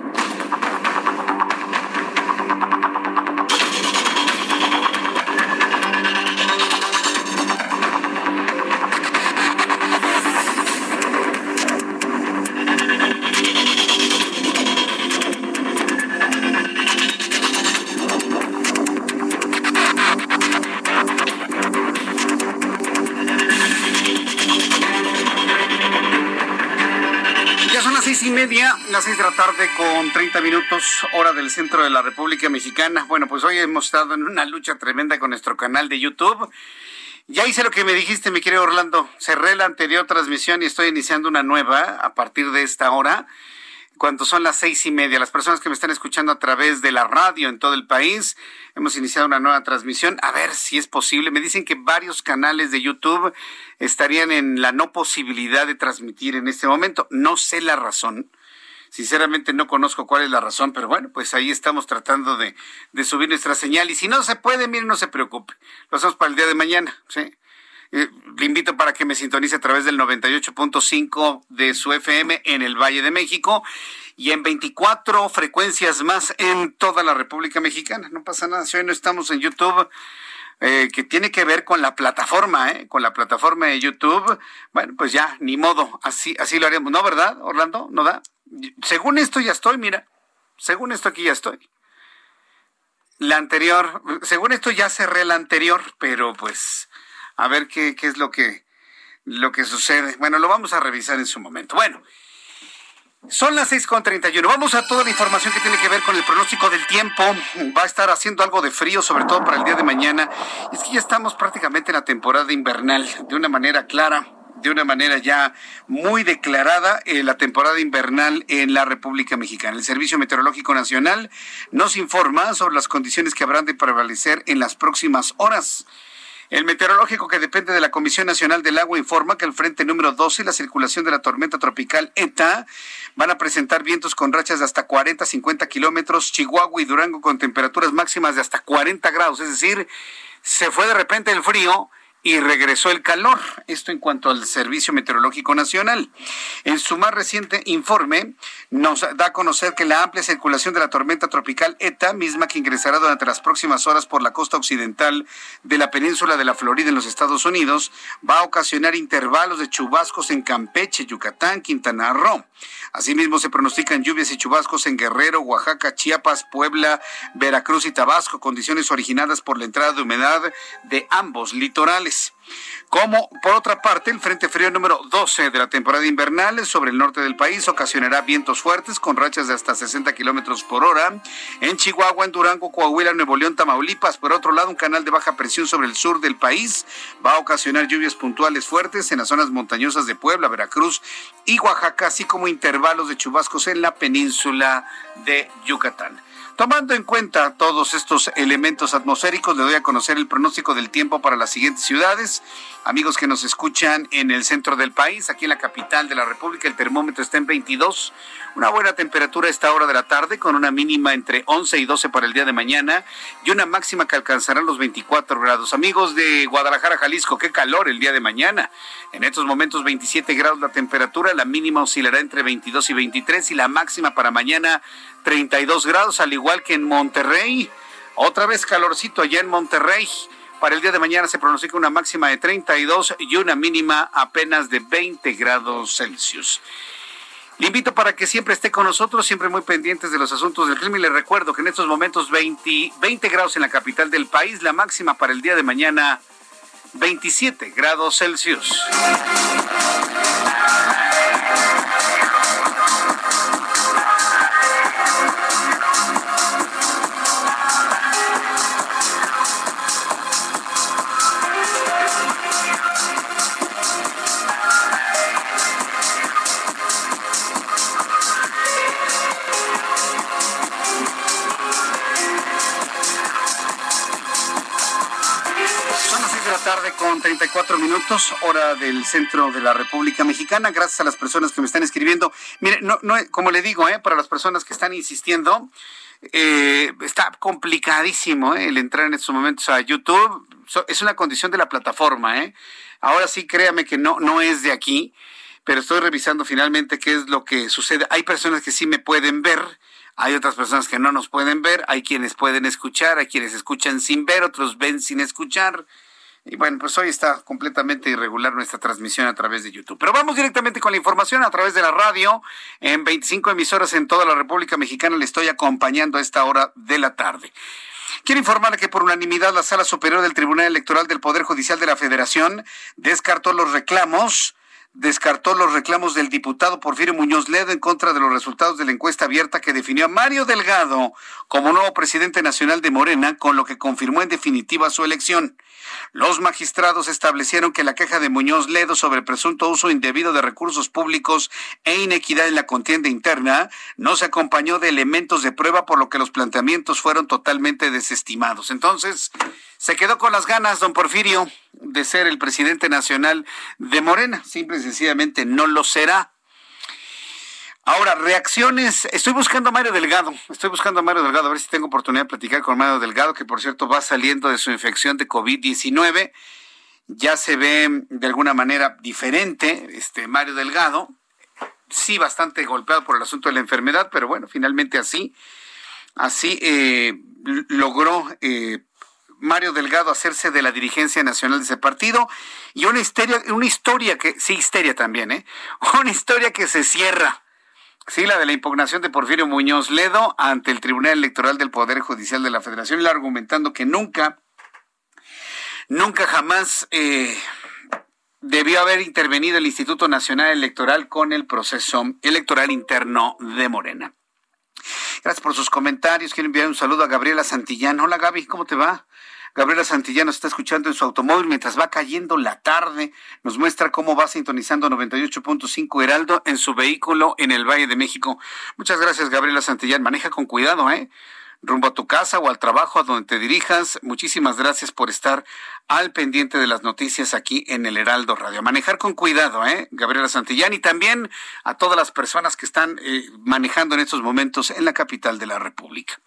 Las seis de la tarde con 30 minutos, hora del centro de la República Mexicana. Bueno, pues hoy hemos estado en una lucha tremenda con nuestro canal de YouTube. Ya hice lo que me dijiste, mi querido Orlando. Cerré la anterior transmisión y estoy iniciando una nueva a partir de esta hora cuando son las seis y media. Las personas que me están escuchando a través de la radio en todo el país, hemos iniciado una nueva transmisión. A ver si es posible. Me dicen que varios canales de YouTube estarían en la no posibilidad de transmitir en este momento. No sé la razón. Sinceramente no conozco cuál es la razón, pero bueno, pues ahí estamos tratando de, de subir nuestra señal. Y si no se puede, miren, no se preocupe. Lo hacemos para el día de mañana, ¿sí? Eh, le invito para que me sintonice a través del 98.5 de su FM en el Valle de México y en 24 frecuencias más en toda la República Mexicana. No pasa nada, si hoy no estamos en YouTube. Eh, que tiene que ver con la plataforma, ¿eh? con la plataforma de YouTube. Bueno, pues ya, ni modo, así, así lo haremos, ¿no, verdad, Orlando? ¿No da? Según esto ya estoy, mira, según esto aquí ya estoy. La anterior, según esto ya cerré la anterior, pero pues a ver qué, qué es lo que, lo que sucede. Bueno, lo vamos a revisar en su momento. Bueno, son las 6.31. Vamos a toda la información que tiene que ver con el pronóstico del tiempo. Va a estar haciendo algo de frío, sobre todo para el día de mañana. Es que ya estamos prácticamente en la temporada invernal, de una manera clara, de una manera ya muy declarada, eh, la temporada invernal en la República Mexicana. El Servicio Meteorológico Nacional nos informa sobre las condiciones que habrán de prevalecer en las próximas horas. El meteorológico que depende de la Comisión Nacional del Agua informa que el frente número 12 y la circulación de la tormenta tropical ETA van a presentar vientos con rachas de hasta 40, 50 kilómetros, Chihuahua y Durango con temperaturas máximas de hasta 40 grados, es decir, se fue de repente el frío y regresó el calor. Esto en cuanto al Servicio Meteorológico Nacional. En su más reciente informe nos da a conocer que la amplia circulación de la tormenta tropical ETA, misma que ingresará durante las próximas horas por la costa occidental de la península de la Florida en los Estados Unidos, va a ocasionar intervalos de chubascos en Campeche, Yucatán, Quintana Roo. Asimismo, se pronostican lluvias y chubascos en Guerrero, Oaxaca, Chiapas, Puebla, Veracruz y Tabasco, condiciones originadas por la entrada de humedad de ambos litorales. Como, por otra parte, el Frente Frío número 12 de la temporada invernal sobre el norte del país ocasionará vientos fuertes con rachas de hasta 60 kilómetros por hora. En Chihuahua, en Durango, Coahuila, Nuevo León, Tamaulipas. Por otro lado, un canal de baja presión sobre el sur del país va a ocasionar lluvias puntuales fuertes en las zonas montañosas de Puebla, Veracruz y Oaxaca, así como intervalos de chubascos en la península de Yucatán. Tomando en cuenta todos estos elementos atmosféricos, le doy a conocer el pronóstico del tiempo para las siguientes ciudades. Amigos que nos escuchan en el centro del país, aquí en la capital de la República, el termómetro está en 22. Una buena temperatura a esta hora de la tarde, con una mínima entre 11 y 12 para el día de mañana y una máxima que alcanzará los 24 grados. Amigos de Guadalajara, Jalisco, qué calor el día de mañana. En estos momentos 27 grados la temperatura, la mínima oscilará entre 22 y 23 y la máxima para mañana 32 grados, al igual que en Monterrey. Otra vez calorcito allá en Monterrey. Para el día de mañana se pronostica una máxima de 32 y una mínima apenas de 20 grados Celsius. Le invito para que siempre esté con nosotros, siempre muy pendientes de los asuntos del clima y le recuerdo que en estos momentos 20, 20 grados en la capital del país, la máxima para el día de mañana 27 grados Celsius. Tarde con 34 minutos, hora del centro de la República Mexicana. Gracias a las personas que me están escribiendo. Mire, no, no, como le digo, eh, para las personas que están insistiendo, eh, está complicadísimo eh, el entrar en estos momentos a YouTube. es una condición de la plataforma. Eh. Ahora sí, créame que no, no es de aquí, pero estoy revisando finalmente qué es lo que sucede. Hay personas que sí me pueden ver. Hay otras personas que no nos pueden ver, hay quienes pueden escuchar, hay quienes escuchan sin ver, otros ven sin escuchar. Y bueno, pues hoy está completamente irregular nuestra transmisión a través de YouTube. Pero vamos directamente con la información a través de la radio. En 25 emisoras en toda la República Mexicana le estoy acompañando a esta hora de la tarde. Quiero informar que por unanimidad la Sala Superior del Tribunal Electoral del Poder Judicial de la Federación descartó los reclamos descartó los reclamos del diputado Porfirio Muñoz Ledo en contra de los resultados de la encuesta abierta que definió a Mario Delgado como nuevo presidente nacional de Morena, con lo que confirmó en definitiva su elección. Los magistrados establecieron que la queja de Muñoz Ledo sobre presunto uso indebido de recursos públicos e inequidad en la contienda interna no se acompañó de elementos de prueba, por lo que los planteamientos fueron totalmente desestimados. Entonces, se quedó con las ganas, don Porfirio, de ser el presidente nacional de Morena. Simple y sencillamente no lo será. Ahora, reacciones. Estoy buscando a Mario Delgado. Estoy buscando a Mario Delgado, a ver si tengo oportunidad de platicar con Mario Delgado, que por cierto va saliendo de su infección de COVID-19. Ya se ve de alguna manera diferente este Mario Delgado. Sí, bastante golpeado por el asunto de la enfermedad, pero bueno, finalmente así, así eh, logró eh, Mario Delgado hacerse de la dirigencia nacional de ese partido y una historia, una historia que, sí, histeria también, ¿eh? Una historia que se cierra. Sí, la de la impugnación de Porfirio Muñoz Ledo ante el Tribunal Electoral del Poder Judicial de la Federación, argumentando que nunca, nunca jamás eh, debió haber intervenido el Instituto Nacional Electoral con el proceso electoral interno de Morena. Gracias por sus comentarios. Quiero enviar un saludo a Gabriela Santillán. Hola Gaby, ¿cómo te va? Gabriela Santillán está escuchando en su automóvil mientras va cayendo la tarde. Nos muestra cómo va sintonizando 98.5 Heraldo en su vehículo en el Valle de México. Muchas gracias, Gabriela Santillán. Maneja con cuidado, ¿eh? Rumbo a tu casa o al trabajo a donde te dirijas. Muchísimas gracias por estar al pendiente de las noticias aquí en el Heraldo Radio. Manejar con cuidado, ¿eh? Gabriela Santillán y también a todas las personas que están eh, manejando en estos momentos en la capital de la República.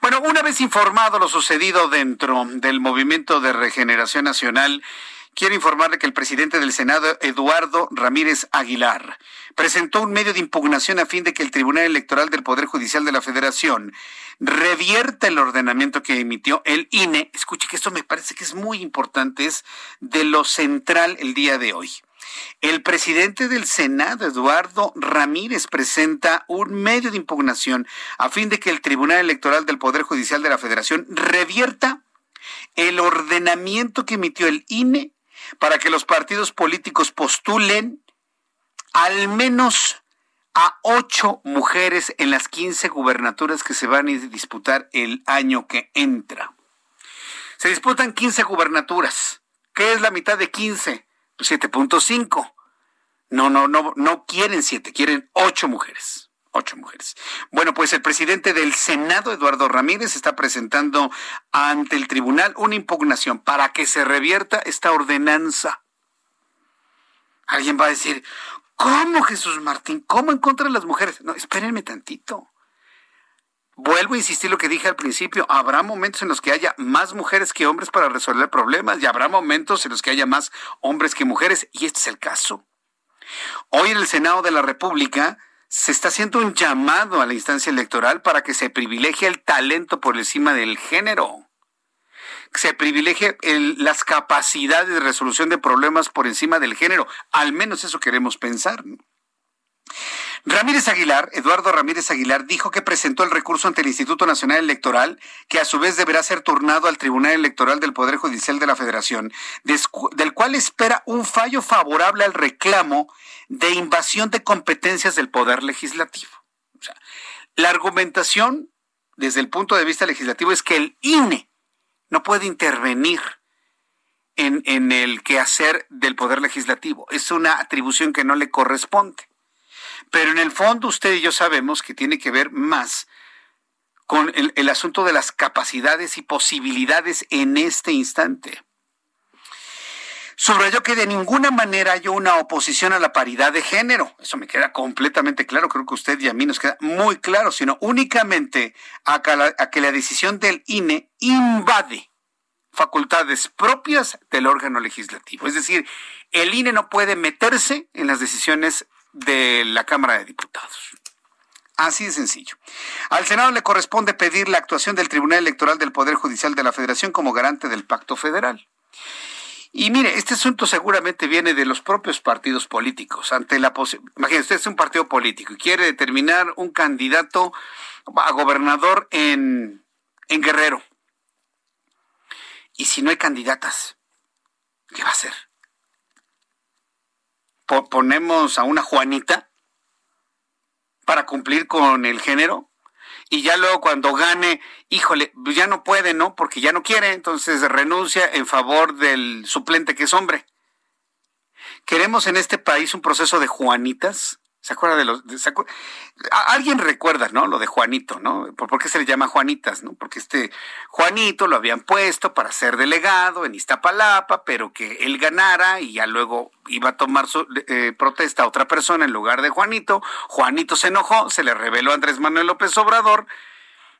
Bueno, una vez informado lo sucedido dentro del movimiento de regeneración nacional, Quiero informarle que el presidente del Senado, Eduardo Ramírez Aguilar, presentó un medio de impugnación a fin de que el Tribunal Electoral del Poder Judicial de la Federación revierta el ordenamiento que emitió el INE. Escuche que esto me parece que es muy importante, es de lo central el día de hoy. El presidente del Senado, Eduardo Ramírez, presenta un medio de impugnación a fin de que el Tribunal Electoral del Poder Judicial de la Federación revierta el ordenamiento que emitió el INE para que los partidos políticos postulen al menos a ocho mujeres en las quince gubernaturas que se van a disputar el año que entra. Se disputan quince gubernaturas. ¿Qué es la mitad de quince? Pues 7.5. No, no, no, no quieren siete, quieren ocho mujeres. Ocho mujeres. Bueno, pues el presidente del Senado, Eduardo Ramírez, está presentando ante el tribunal una impugnación para que se revierta esta ordenanza. Alguien va a decir, ¿cómo Jesús Martín? ¿Cómo en contra de las mujeres? No, espérenme tantito. Vuelvo a insistir lo que dije al principio, habrá momentos en los que haya más mujeres que hombres para resolver problemas y habrá momentos en los que haya más hombres que mujeres y este es el caso. Hoy en el Senado de la República se está haciendo un llamado a la instancia electoral para que se privilegie el talento por encima del género. Se privilegie las capacidades de resolución de problemas por encima del género. Al menos eso queremos pensar. Ramírez Aguilar, Eduardo Ramírez Aguilar, dijo que presentó el recurso ante el Instituto Nacional Electoral, que a su vez deberá ser turnado al Tribunal Electoral del Poder Judicial de la Federación, del cual espera un fallo favorable al reclamo de invasión de competencias del Poder Legislativo. la argumentación desde el punto de vista legislativo es que el INE no puede intervenir en, en el quehacer del Poder Legislativo. Es una atribución que no le corresponde. Pero en el fondo usted y yo sabemos que tiene que ver más con el, asunto de las capacidades y posibilidades en este instante. Subrayó que de ninguna manera hay una oposición a la paridad de género. Eso me queda completamente claro, creo que usted y a mí nos queda muy claro, sino únicamente a que la decisión del INE invade facultades propias del órgano legislativo. Es decir, el INE no puede meterse en las decisiones de la Cámara de Diputados. Así de sencillo. Al Senado le corresponde pedir la actuación del Tribunal Electoral del Poder Judicial de la Federación como garante del pacto federal. Y mire, este asunto seguramente viene de los propios partidos políticos. Ante la Imagínese, usted es un partido político y quiere determinar un candidato a gobernador en, en Guerrero. Y si no hay candidatas, ¿qué va a hacer? Ponemos a una Juanita para cumplir con el género y ya luego cuando gane, híjole, pues ya no puede, ¿no? Porque ya no quiere, entonces renuncia en favor del suplente que es hombre. ¿Queremos en este país un proceso de Juanitas? ¿Se acuerda de los... Alguien recuerda, ¿no? Lo de Juanito, ¿no? ¿Por, qué se le llama Juanitas, no? Porque este Juanito lo habían puesto para ser delegado en Iztapalapa, pero que él ganara y ya luego iba a tomar su eh, protesta a otra persona en lugar de Juanito. Juanito se enojó, se le reveló a Andrés Manuel López Obrador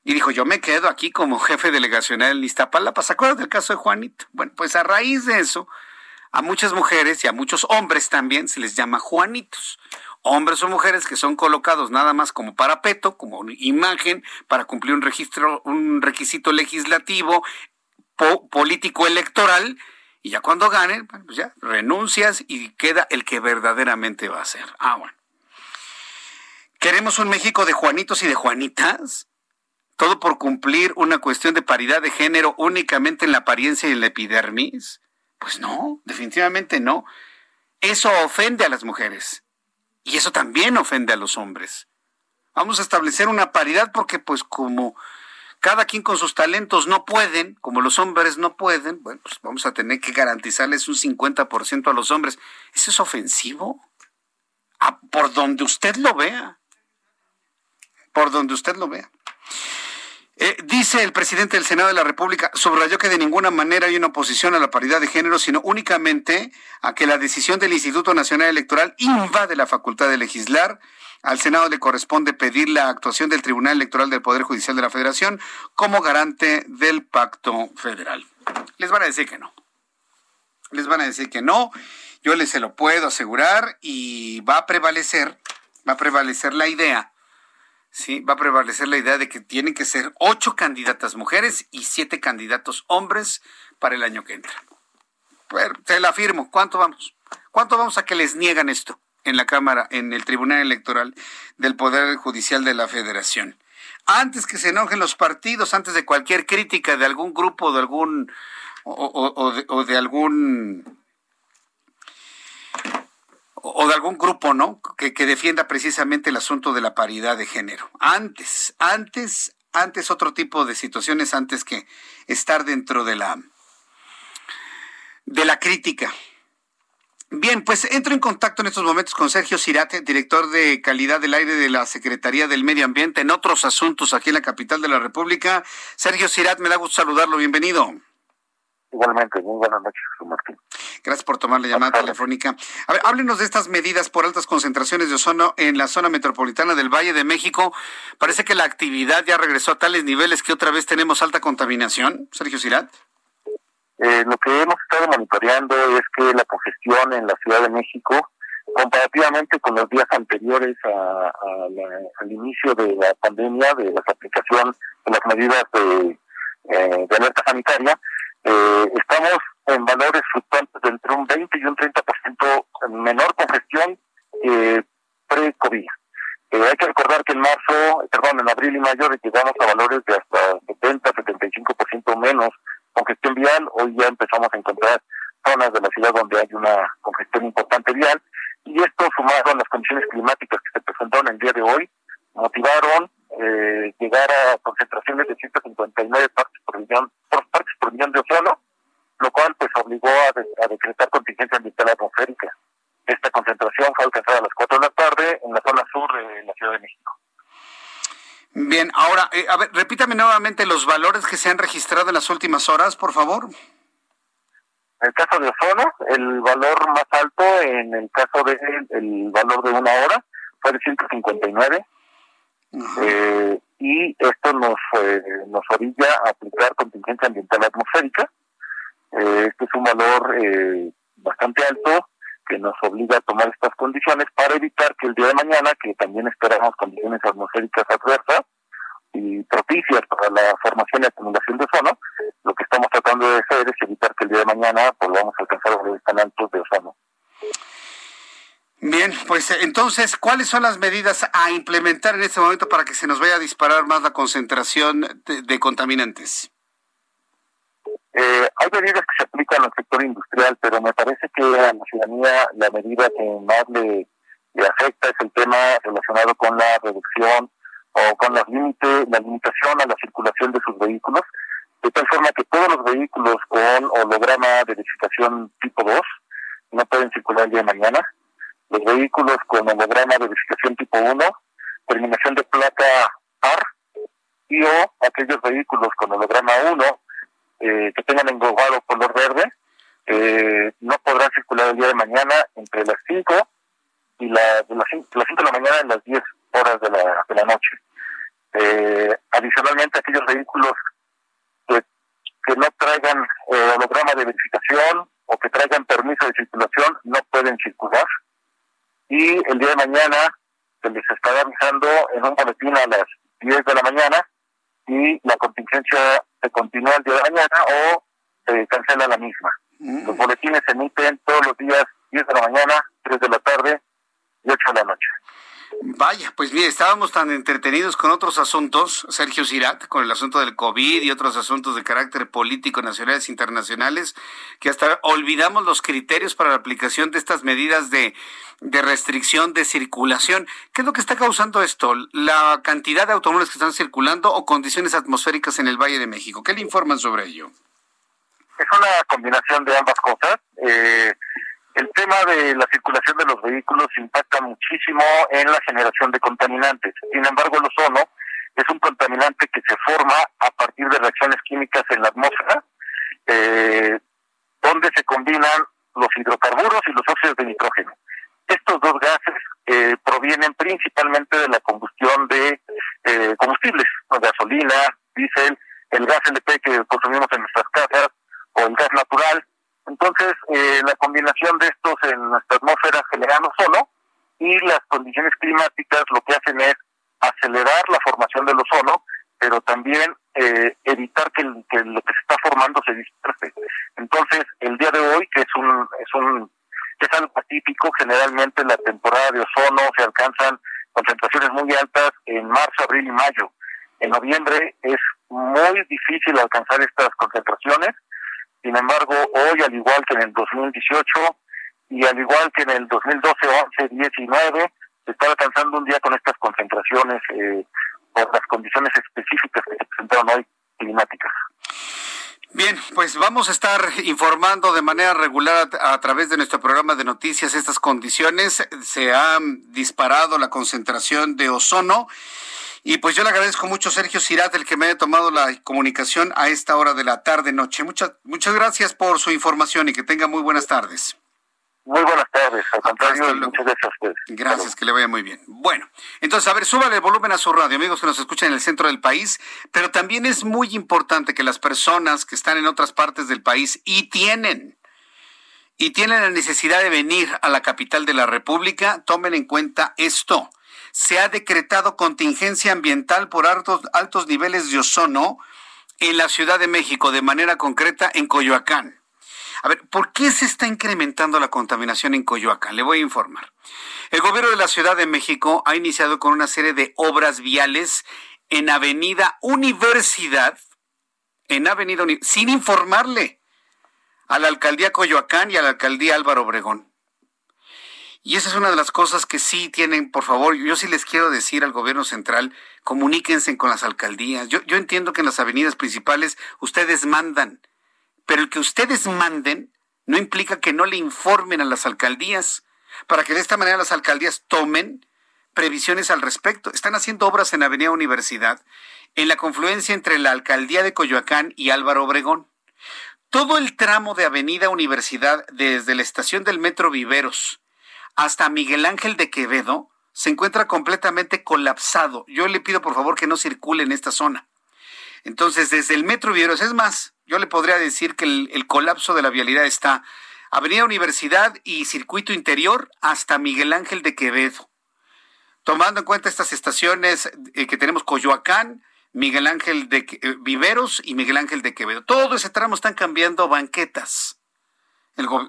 y dijo, yo me quedo aquí como jefe delegacional en Iztapalapa. ¿Se acuerdan del caso de Juanito? Bueno, pues a raíz de eso, a muchas mujeres y a muchos hombres también se les llama Juanitos hombres o mujeres que son colocados nada más como parapeto, como imagen, para cumplir un registro, un requisito legislativo, político electoral, y ya cuando ganen, pues ya renuncias y queda el que verdaderamente va a ser. Ah, bueno. ¿Queremos un México de Juanitos y de Juanitas? ¿Todo por cumplir una cuestión de paridad de género únicamente en la apariencia y en la epidermis? Pues no, definitivamente no. Eso ofende a las mujeres. Y eso también ofende a los hombres. Vamos a establecer una paridad porque pues como cada quien con sus talentos no pueden, como los hombres no pueden, bueno, pues vamos a tener que garantizarles un 50% a los hombres. ¿Eso es ofensivo? Ah, por donde usted lo vea. Por donde usted lo vea. Eh, dice el presidente del Senado de la República, subrayó que de ninguna manera hay una oposición a la paridad de género, sino únicamente a que la decisión del Instituto Nacional Electoral invade la facultad de legislar. Al Senado le corresponde pedir la actuación del Tribunal Electoral del Poder Judicial de la Federación como garante del pacto federal. Les van a decir que no. Les van a decir que no. Yo les se lo puedo asegurar y va a prevalecer, va a prevalecer la idea sí, va a prevalecer la idea de que tienen que ser ocho candidatas mujeres y siete candidatos hombres para el año que entra. Bueno, te la afirmo. ¿Cuánto vamos? ¿Cuánto vamos a que les niegan esto en la Cámara, en el Tribunal Electoral del Poder Judicial de la Federación? Antes que se enojen los partidos, antes de cualquier crítica de algún grupo, de algún o de algún o de algún grupo, ¿no? Que, que, defienda precisamente el asunto de la paridad de género. Antes, antes, antes otro tipo de situaciones, antes que estar dentro de la de la crítica. Bien, pues entro en contacto en estos momentos con Sergio Cirate, director de calidad del aire de la Secretaría del Medio Ambiente en otros asuntos aquí en la capital de la República. Sergio Cirat, me da gusto saludarlo, bienvenido. Igualmente, muy buenas noches, Martín. Gracias por tomar la llamada telefónica. A ver, háblenos de estas medidas por altas concentraciones de ozono en la zona metropolitana del Valle de México. Parece que la actividad ya regresó a tales niveles que otra vez tenemos alta contaminación. Sergio Cirat. Eh, lo que hemos estado monitoreando es que la congestión en la Ciudad de México, comparativamente con los días anteriores al inicio de la pandemia, de la aplicación de las medidas de, eh, de alerta sanitaria, eh, estamos en valores fluctuantes de entre un 20 y un 30% menor congestión que pre-COVID. Eh, hay que recordar que en marzo, perdón, en abril y mayo llegamos a valores de hasta 70, 75% menos congestión vial. Hoy ya empezamos a encontrar zonas de la ciudad donde hay una congestión importante vial. Y esto sumado a las condiciones climáticas que se presentaron el día de hoy, motivaron eh, llegar a concentraciones de 159 partes por millón, por partes por millón de ozono, lo cual pues obligó a, decretar contingencia ambiental atmosférica. Esta concentración fue alcanzada a las 4 de la tarde en la zona sur de la Ciudad de México. Bien, ahora, eh, a ver, repítame nuevamente los valores que se han registrado en las últimas horas, por favor. En el caso de ozono, el valor más alto en el caso de el valor de una hora fue de 159 eh, y esto nos eh, nos orilla a aplicar contingencia ambiental atmosférica. Eh, este es un valor eh, bastante alto que nos obliga a tomar estas condiciones para evitar que el día de mañana, que también esperamos condiciones atmosféricas adversas y propicias para la formación y acumulación de ozono, lo que estamos tratando de hacer es evitar que el día de mañana volvamos a alcanzar valores tan altos de ozono. Bien, pues entonces, ¿cuáles son las medidas a implementar en este momento para que se nos vaya a disparar más la concentración de contaminantes? Eh, hay medidas que se aplican al sector industrial, pero me parece que a la ciudadanía la medida que más le, afecta es el tema relacionado con la reducción o con la, límite, la limitación a la circulación de sus vehículos, de tal forma que todos los vehículos con holograma de verificación tipo 2 no pueden circular el día de mañana. Los vehículos con holograma de verificación tipo 1, terminación de placa AR, y o aquellos vehículos con holograma 1 eh, que tengan englobado color verde eh, no podrán circular el día de mañana entre las 5 y la, de las 5, de la mañana en las 10 horas de la, de la noche. Eh, adicionalmente, aquellos vehículos que, que no traigan eh, holograma de verificación o que traigan permiso de circulación no pueden circular. Y el día de mañana se les estará avisando en un boletín a las 10 de la mañana y la contingencia se continúa el día de mañana o se cancela la misma. Mm. Los boletines se emiten todos los días 10 de la mañana, 3 de la tarde y 8 de la noche. Vaya, pues mire, estábamos tan entretenidos con otros asuntos, Sergio Cirat, con el asunto del COVID y otros asuntos de carácter político, nacionales e internacionales, que hasta olvidamos los criterios para la aplicación de estas medidas de, de restricción de circulación. ¿Qué es lo que está causando esto? ¿La cantidad de automóviles que están circulando o condiciones atmosféricas en el Valle de México? ¿Qué le informan sobre ello? Es una combinación de ambas cosas. Eh, el tema de la circulación de los vehículos impacta muchísimo en la generación de contaminantes. Sin embargo, el ozono es un contaminante que se forma a partir de reacciones químicas en la atmósfera, eh, donde se combinan los hidrocarburos y los óxidos de nitrógeno. Estos dos gases eh, provienen principalmente de la combustión de eh, combustibles, gasolina, diésel, el gas LP que consumimos en nuestras casas o el gas natural, entonces, eh, la combinación de estos en nuestra atmósfera generan ozono y las condiciones climáticas lo que hacen es acelerar la formación del ozono, pero también eh, evitar que, lo que se está formando se disperse. Entonces, el día de hoy, que es un es un es algo atípico, generalmente en la temporada de ozono se alcanzan concentraciones muy altas en marzo, abril y mayo. En noviembre es muy difícil alcanzar estas concentraciones sin embargo, hoy, al igual que en el 2018 y al igual que en el 2012, 11, 19, se está alcanzando un día con estas concentraciones eh, por las condiciones específicas que se presentaron hoy climáticas. Bien, pues vamos a estar informando de manera regular a, través de nuestro programa de noticias estas condiciones. Se ha disparado la concentración de ozono y pues yo le agradezco mucho Sergio Cirat el que me haya tomado la comunicación a esta hora de la tarde noche. Muchas muchas gracias por su información y que tenga muy buenas tardes. Muy buenas tardes, al contrario, muchas gracias a Gracias, que le vaya muy bien. Bueno, entonces, a ver, súbale el volumen a su radio, amigos que nos escuchan en el centro del país, pero también es muy importante que las personas que están en otras partes del país y tienen, y tienen la necesidad de venir a la capital de la República, tomen en cuenta esto. Se ha decretado contingencia ambiental por altos, altos niveles de ozono en la Ciudad de México, de manera concreta en Coyoacán. A ver, ¿por qué se está incrementando la contaminación en Coyoacán? Le voy a informar. El gobierno de la Ciudad de México ha iniciado con una serie de obras viales en Avenida Universidad, en Avenida sin informarle a la alcaldía Coyoacán y a la alcaldía Álvaro Obregón. Y esa es una de las cosas que sí tienen, por favor, yo sí les quiero decir al gobierno central, comuníquense con las alcaldías. Yo, yo entiendo que en las avenidas principales ustedes mandan, pero el que ustedes manden no implica que no le informen a las alcaldías, para que de esta manera las alcaldías tomen previsiones al respecto. Están haciendo obras en Avenida Universidad, en la confluencia entre la alcaldía de Coyoacán y Álvaro Obregón. Todo el tramo de Avenida Universidad, desde la estación del Metro Viveros hasta Miguel Ángel de Quevedo, se encuentra completamente colapsado. Yo le pido por favor que no circule en esta zona. Entonces, desde el Metro Viveros, es más, yo le podría decir que el, colapso de la vialidad está Avenida Universidad y Circuito Interior hasta Miguel Ángel de Quevedo. Tomando en cuenta estas estaciones eh, que tenemos Coyoacán, Miguel Ángel de eh, Viveros y Miguel Ángel de Quevedo. Todo ese tramo están cambiando banquetas.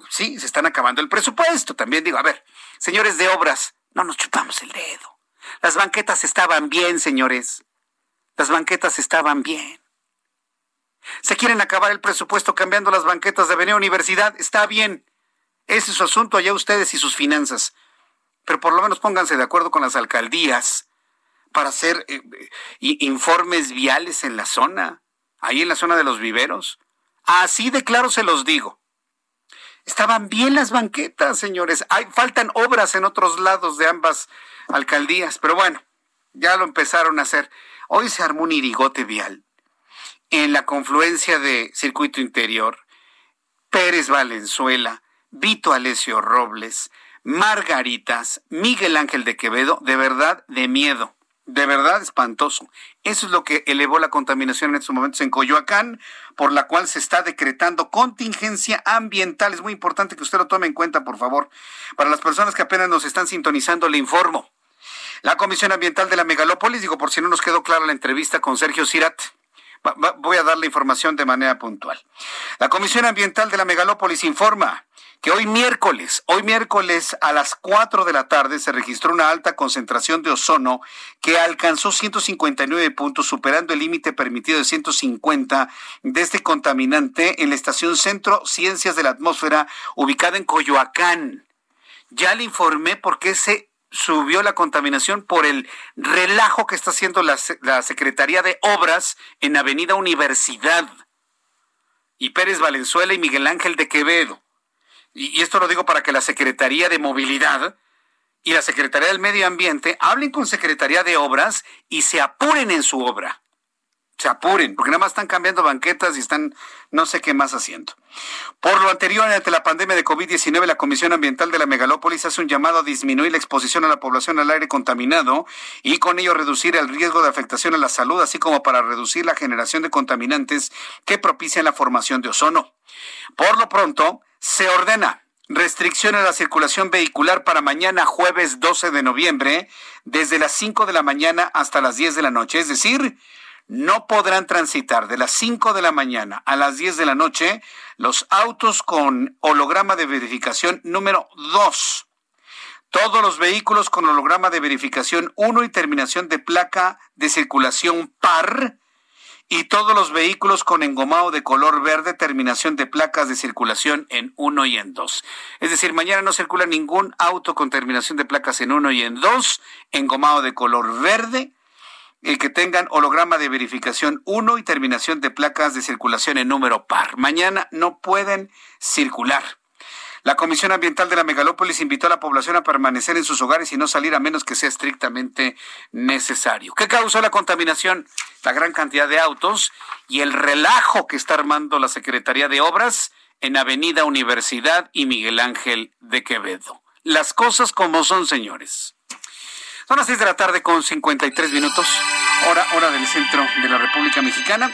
sí, se están acabando el presupuesto. También digo, a ver, señores de obras, no nos chupamos el dedo. Las banquetas estaban bien, señores. Las banquetas estaban bien. Se quieren acabar el presupuesto cambiando las banquetas de Avenida Universidad. Está bien. Ese es su asunto allá ustedes y sus finanzas. Pero por lo menos pónganse de acuerdo con las alcaldías para hacer eh, informes viales en la zona, ahí en la zona de los viveros. Así de claro se los digo. Estaban bien las banquetas, señores. Hay, faltan obras en otros lados de ambas alcaldías, pero bueno, ya lo empezaron a hacer. Hoy se armó un irigote vial en la confluencia de Circuito Interior, Pérez Valenzuela, Vito Alesio Robles, Margaritas, Miguel Ángel de Quevedo, de verdad de miedo, de verdad espantoso. Eso es lo que elevó la contaminación en estos momentos en Coyoacán, por la cual se está decretando contingencia ambiental. Es muy importante que usted lo tome en cuenta, por favor. Para las personas que apenas nos están sintonizando, le informo. La Comisión Ambiental de la Megalópolis, digo por si no nos quedó clara la entrevista con Sergio Cirat, voy a dar la información de manera puntual. La Comisión Ambiental de la Megalópolis informa que hoy miércoles, hoy miércoles a las 4 de la tarde se registró una alta concentración de ozono que alcanzó 159 puntos, superando el límite permitido de 150 de este contaminante en la estación Centro Ciencias de la Atmósfera ubicada en Coyoacán. Ya le informé por qué se subió la contaminación por el relajo que está haciendo la, Secretaría de Obras en Avenida Universidad y Pérez Valenzuela y Miguel Ángel de Quevedo. Y, y esto lo digo para que la Secretaría de Movilidad y la Secretaría del Medio Ambiente hablen con Secretaría de Obras y se apuren en su obra se apuren, porque nada más están cambiando banquetas y están no sé qué más haciendo. Por lo anterior, ante la pandemia de COVID-19, la Comisión Ambiental de la Megalópolis hace un llamado a disminuir la exposición a la población al aire contaminado y con ello reducir el riesgo de afectación a la salud, así como para reducir la generación de contaminantes que propician la formación de ozono. Por lo pronto, se ordena restricción a la circulación vehicular para mañana jueves 12 de noviembre, desde las 5 de la mañana hasta las 10 de la noche, es decir, no podrán transitar de las 5 de la mañana a las 10 de la noche los autos con holograma de verificación número 2. Todos los vehículos con holograma de verificación 1 y terminación de placa de circulación par. Y todos los vehículos con engomado de color verde, terminación de placas de circulación en 1 y en 2. Es decir, mañana no circula ningún auto con terminación de placas en 1 y en 2, engomado de color verde, el que tengan holograma de verificación 1 y terminación de placas de circulación en número par. Mañana no pueden circular. La Comisión Ambiental de la Megalópolis invitó a la población a permanecer en sus hogares y no salir a menos que sea estrictamente necesario. ¿Qué causó la contaminación? La gran cantidad de autos y el relajo que está armando la Secretaría de Obras en Avenida Universidad y Miguel Ángel de Quevedo. Las cosas como son, señores. Son las seis de la tarde con 53 minutos, hora, hora del centro de la República Mexicana.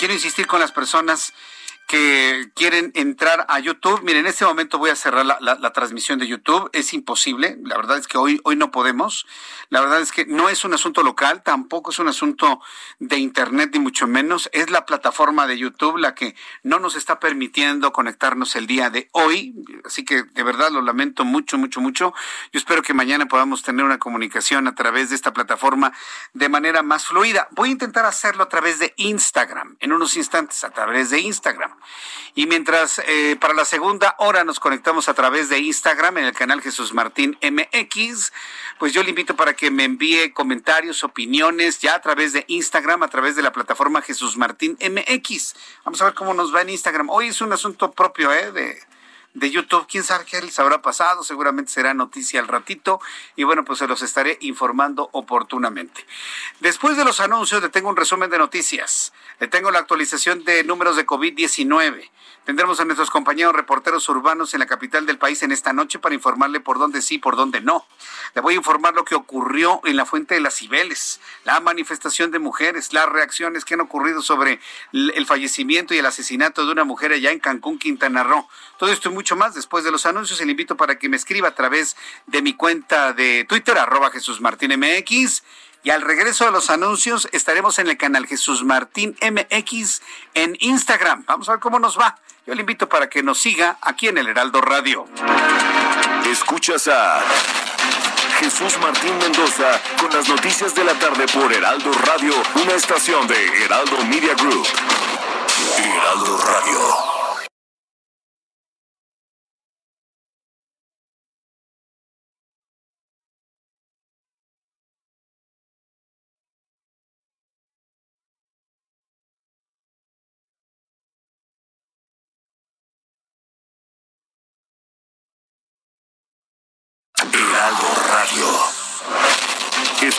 Quiero insistir con las personas que quieren entrar a YouTube, miren, en este momento voy a cerrar la, transmisión de YouTube. Es imposible. La verdad es que hoy, hoy no podemos. La verdad es que no es un asunto local, tampoco es un asunto de Internet, ni mucho menos. Es la plataforma de YouTube la que no nos está permitiendo conectarnos el día de hoy. Así que de verdad lo lamento mucho, mucho, mucho. Yo espero que mañana podamos tener una comunicación a través de esta plataforma de manera más fluida. Voy a intentar hacerlo a través de Instagram, en unos instantes, a través de Instagram. Y mientras eh, para la segunda hora nos conectamos a través de Instagram en el canal Jesús Martín MX, pues yo le invito para que me envíe comentarios, opiniones ya a través de Instagram, a través de la plataforma Jesús Martín MX. Vamos a ver cómo nos va en Instagram. Hoy es un asunto propio ¿eh? de, de YouTube. Quién sabe qué les habrá pasado. Seguramente será noticia al ratito. Y bueno, pues se los estaré informando oportunamente. Después de los anuncios, le tengo un resumen de noticias. Le tengo la actualización de números de COVID-19. Tendremos a nuestros compañeros reporteros urbanos en la capital del país en esta noche para informarle por dónde sí, por dónde no. Le voy a informar lo que ocurrió en la Fuente de las Cibeles, la manifestación de mujeres, las reacciones que han ocurrido sobre el fallecimiento y el asesinato de una mujer allá en Cancún, Quintana Roo. Todo esto y mucho más después de los anuncios. Le invito para que me escriba a través de mi cuenta de Twitter, arroba Jesús Martín MX. Y al regreso de los anuncios estaremos en el canal Jesús Martín MX en Instagram. Vamos a ver cómo nos va. Yo le invito para que nos siga aquí en el Heraldo Radio. Escuchas a Jesús Martín Mendoza con las noticias de la tarde por Heraldo Radio, una estación de Heraldo Media Group. Heraldo Radio.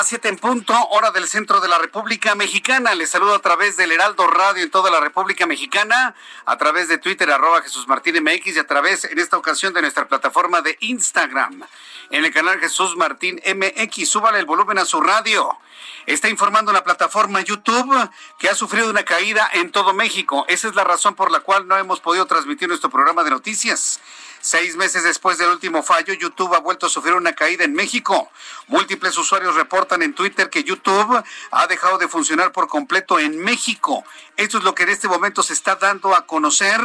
Las siete en punto, hora del centro de la República Mexicana. Les saludo a través del Heraldo Radio en toda la República Mexicana, a través de Twitter, arroba Jesús Martín MX y a través, en esta ocasión, de nuestra plataforma de Instagram, en el canal Jesús Martín MX. Súbale el volumen a su radio. Está informando la plataforma YouTube que ha sufrido una caída en todo México. Esa es la razón por la cual no hemos podido transmitir nuestro programa de noticias. Seis meses después del último fallo, YouTube ha vuelto a sufrir una caída en México. Múltiples usuarios reportan en Twitter que YouTube ha dejado de funcionar por completo en México. Esto es lo que en este momento se está dando a conocer.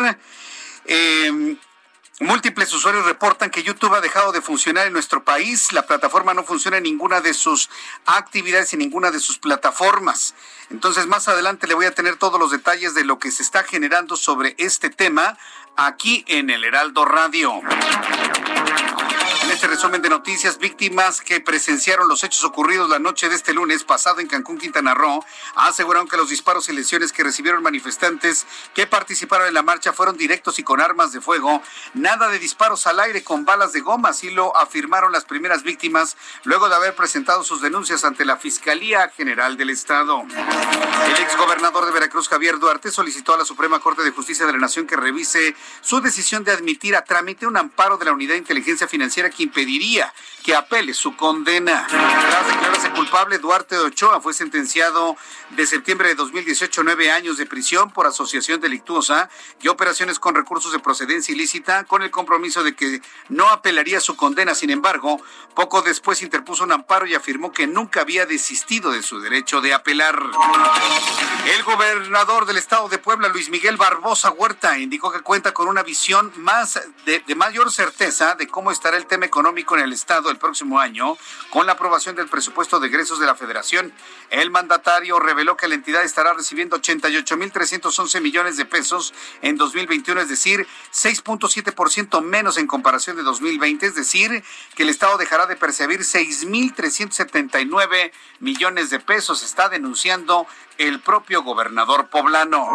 Eh, Múltiples usuarios reportan que YouTube ha dejado de funcionar en nuestro país. La plataforma no funciona en ninguna de sus actividades y ninguna de sus plataformas. Entonces, más adelante le voy a tener todos los detalles de lo que se está generando sobre este tema aquí en el Heraldo Radio. Este resumen de noticias, víctimas que presenciaron los hechos ocurridos la noche de este lunes pasado en Cancún, Quintana Roo, aseguraron que los disparos y lesiones que recibieron manifestantes que participaron en la marcha fueron directos y con armas de fuego, nada de disparos al aire con balas de goma, así lo afirmaron las primeras víctimas luego de haber presentado sus denuncias ante la Fiscalía General del Estado. El exgobernador de Veracruz, Javier Duarte, solicitó a la Suprema Corte de Justicia de la Nación que revise su decisión de admitir a trámite un amparo de la Unidad de Inteligencia Financiera que impediría que apele su condena. Tras declararse culpable, Duarte de Ochoa fue sentenciado de septiembre de 2018 a nueve años de prisión por asociación delictuosa y operaciones con recursos de procedencia ilícita con el compromiso de que no apelaría su condena. Sin embargo, poco después interpuso un amparo y afirmó que nunca había desistido de su derecho de apelar. El gobernador del estado de Puebla, Luis Miguel Barbosa Huerta, indicó que cuenta con una visión más de, de, mayor certeza de cómo estará el tema económico en el estado el próximo año con la aprobación del presupuesto de egresos de la federación. El mandatario reveló que la entidad estará recibiendo 88.311 millones de pesos en 2021, es decir, 6.7% menos en comparación de 2020, es decir, que el estado dejará de percibir 6.379 millones de pesos, está denunciando el propio gobernador poblano.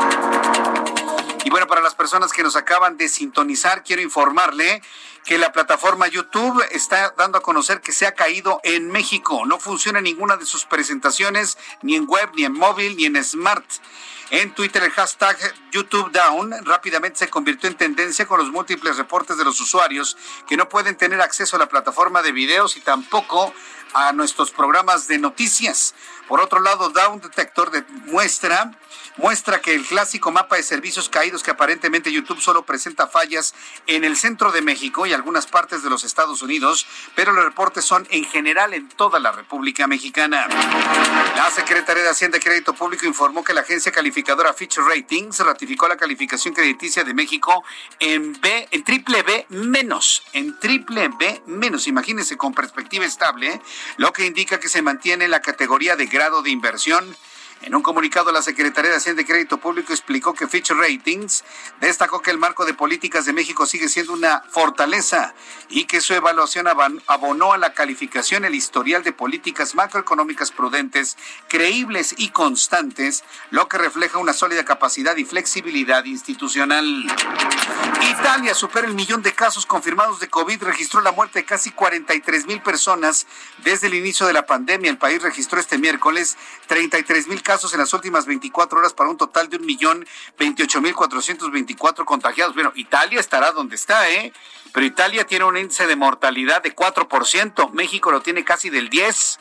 Y bueno, para las personas que nos acaban de sintonizar, quiero informarle que la plataforma YouTube está dando a conocer que se ha caído en México. No funciona ninguna de sus presentaciones, ni en web, ni en móvil, ni en smart. En Twitter el hashtag YouTube Down rápidamente se convirtió en tendencia con los múltiples reportes de los usuarios que no pueden tener acceso a la plataforma de videos y tampoco a nuestros programas de noticias. Por otro lado, Down Detector muestra, muestra que el clásico mapa de servicios caídos que aparentemente YouTube solo presenta fallas en el centro de México y algunas partes de los Estados Unidos, pero los reportes son en general en toda la República Mexicana. La Secretaría de Hacienda y Crédito Público informó que la agencia calificadora Fitch Ratings ratificó la calificación crediticia de México en B, en triple B menos, en triple B menos, imagínense con perspectiva estable, lo que indica que se mantiene la categoría de grado de inversión. En un comunicado, la Secretaría de Hacienda y Crédito Público explicó que Fitch Ratings destacó que el marco de políticas de México sigue siendo una fortaleza y que su evaluación abonó a la calificación el historial de políticas macroeconómicas prudentes, creíbles y constantes, lo que refleja una sólida capacidad y flexibilidad institucional. Italia supera el millón de casos confirmados de COVID, registró la muerte de casi 43 mil personas desde el inicio de la pandemia. El país registró este miércoles 33 mil casos en las últimas 24 horas para un total de un millón 28 mil 424 contagiados. Bueno, Italia estará donde está, ¿eh? Pero Italia tiene un índice de mortalidad de 4%, México lo tiene casi del 10%.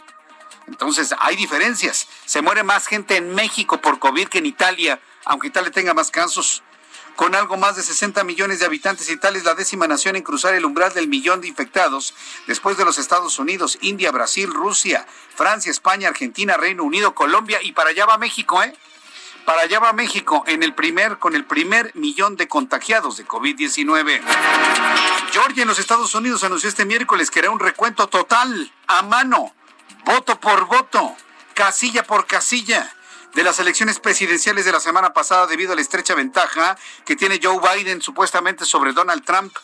Entonces, hay diferencias. Se muere más gente en México por COVID que en Italia, aunque Italia tenga más casos. Con algo más de 60 millones de habitantes, Italia es la décima nación en cruzar el umbral del millón de infectados, después de los Estados Unidos, India, Brasil, Rusia, Francia, España, Argentina, Reino Unido, Colombia y para allá va México, ¿eh? Para allá va México en el primer, con el primer millón de contagiados de COVID-19. Georgia en los Estados Unidos anunció este miércoles que era un recuento total, a mano, voto por voto, casilla por casilla de las elecciones presidenciales de la semana pasada debido a la estrecha ventaja que tiene Joe Biden supuestamente sobre Donald Trump.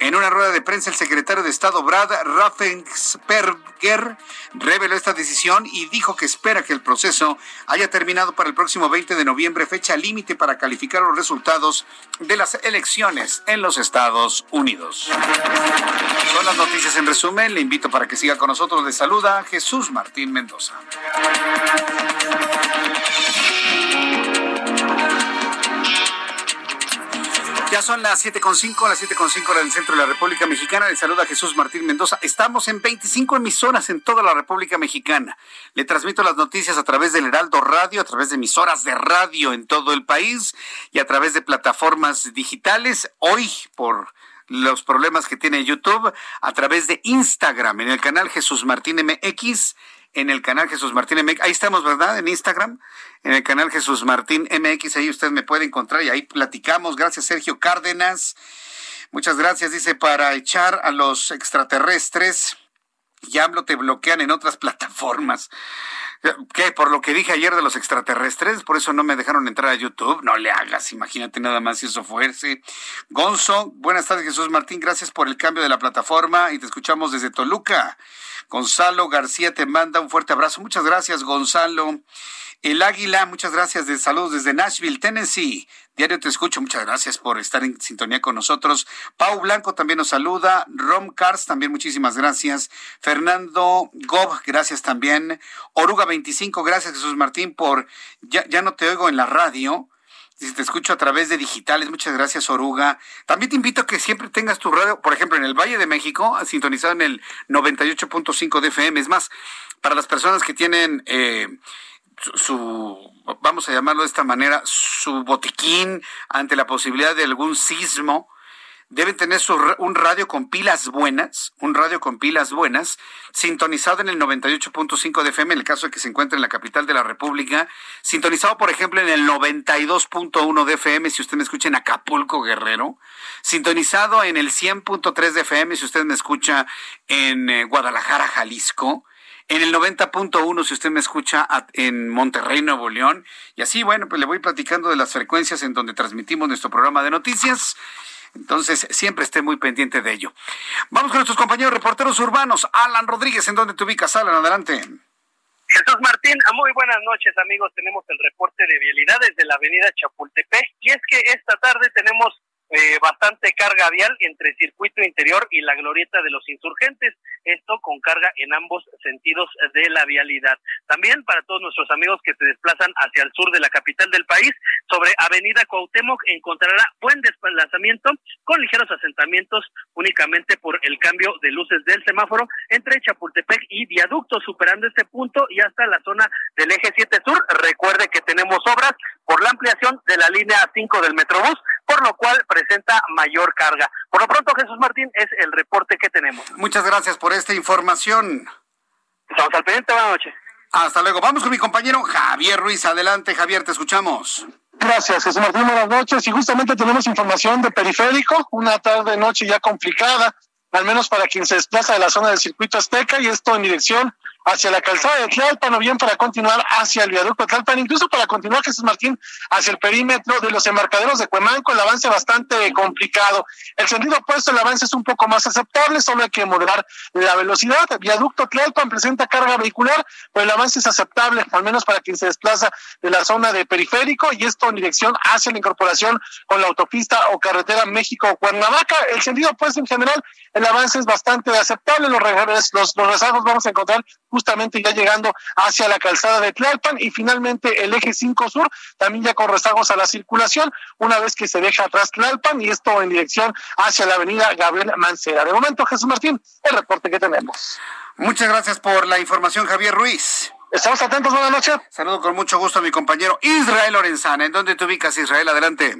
En una rueda de prensa, el secretario de Estado Brad Raffensperger reveló esta decisión y dijo que espera que el proceso haya terminado para el próximo 20 de noviembre, fecha límite para calificar los resultados de las elecciones en los Estados Unidos. Son las noticias en resumen. Le invito para que siga con nosotros. Le saluda Jesús Martín Mendoza. Ya son las 7.5, las 7.5 hora del centro de la República Mexicana. Le saluda Jesús Martín Mendoza. Estamos en 25 emisoras en toda la República Mexicana. Le transmito las noticias a través del Heraldo Radio, a través de emisoras de radio en todo el país y a través de plataformas digitales. Hoy, por los problemas que tiene YouTube, a través de Instagram, en el canal Jesús Martín MX en el canal Jesús Martín MX. Ahí estamos, ¿verdad? En Instagram, en el canal Jesús Martín MX. Ahí usted me puede encontrar y ahí platicamos. Gracias, Sergio Cárdenas. Muchas gracias, dice, para echar a los extraterrestres. Y hablo, te bloquean en otras plataformas. ¿Qué? Por lo que dije ayer de los extraterrestres, por eso no me dejaron entrar a YouTube. No le hagas, imagínate nada más si eso fuese. Gonzo, buenas tardes, Jesús Martín. Gracias por el cambio de la plataforma y te escuchamos desde Toluca. Gonzalo García te manda un fuerte abrazo. Muchas gracias, Gonzalo. El Águila, muchas gracias. De saludos desde Nashville, Tennessee. Diario te escucho. Muchas gracias por estar en sintonía con nosotros. Pau Blanco también nos saluda. Rom Cars también muchísimas gracias. Fernando Gob, gracias también. Oruga 25, gracias Jesús Martín por ya, ya no te oigo en la radio. Si te escucho a través de digitales, muchas gracias, Oruga. También te invito a que siempre tengas tu radio, por ejemplo, en el Valle de México, sintonizado en el 98.5 de FM. Es más, para las personas que tienen eh, su, vamos a llamarlo de esta manera, su botiquín ante la posibilidad de algún sismo, deben tener un radio con pilas buenas, un radio con pilas buenas, sintonizado en el 98.5 de FM, en el caso de que se encuentre en la capital de la República, sintonizado, por ejemplo, en el 92.1 de FM, si usted me escucha en Acapulco, Guerrero, sintonizado en el 100.3 de FM, si usted me escucha en eh, Guadalajara, Jalisco, en el 90.1 si usted me escucha en Monterrey, Nuevo León. Y así, bueno, pues le voy platicando de las frecuencias en donde transmitimos nuestro programa de noticias. Entonces, siempre esté muy pendiente de ello. Vamos con nuestros compañeros reporteros urbanos. Alan Rodríguez, ¿en dónde te ubicas? Alan, adelante. Jesús Martín, muy buenas noches amigos. Tenemos el reporte de vialidades de la avenida Chapultepec y es que esta tarde tenemos eh, bastante carga vial entre circuito interior y la glorieta de los insurgentes, esto con carga en ambos sentidos de la vialidad. También para todos nuestros amigos que se desplazan hacia el sur de la capital del país, sobre Avenida Cuauhtémoc encontrará buen desplazamiento con ligeros asentamientos únicamente por el cambio de luces del semáforo entre Chapultepec y Viaducto, superando este punto y hasta la zona del eje 7 sur. Recuerde que tenemos obras por la ampliación de la línea 5 del Metrobús, por lo cual presenta mayor carga. Por lo pronto, Jesús Martín, es el reporte que tenemos. Muchas gracias por esta información. Estamos al pendiente, buenas noches. Hasta luego. Vamos con mi compañero Javier Ruiz. Adelante, Javier, te escuchamos. Gracias, Jesús Martín. Buenas noches. Y justamente tenemos información de periférico, una tarde noche ya complicada, al menos para quien se desplaza de la zona del circuito azteca, y esto en dirección hacia la calzada de Tlalpan o bien para continuar hacia el viaducto Tlalpan, incluso para continuar Jesús Martín hacia el perímetro de los embarcaderos de Cuemanco, el avance bastante complicado. El sentido opuesto, el avance es un poco más aceptable, solo hay que moderar la velocidad. viaducto Tlalpan presenta carga vehicular, pero el avance es aceptable, al menos para quien se desplaza de la zona de periférico y esto en dirección hacia la incorporación con la autopista o carretera México-Cuernavaca. El sentido opuesto en general, el avance es bastante aceptable, los, los, los rezagos vamos a encontrar justamente ya llegando hacia la calzada de Tlalpan y finalmente el eje 5 sur también ya con rezagos a la circulación una vez que se deja atrás Tlalpan y esto en dirección hacia la avenida Gabriel Mancera. De momento, Jesús Martín, el reporte que tenemos. Muchas gracias por la información, Javier Ruiz. Estamos atentos, buenas noches. Saludo con mucho gusto a mi compañero Israel Lorenzana. ¿En dónde te ubicas, Israel? Adelante.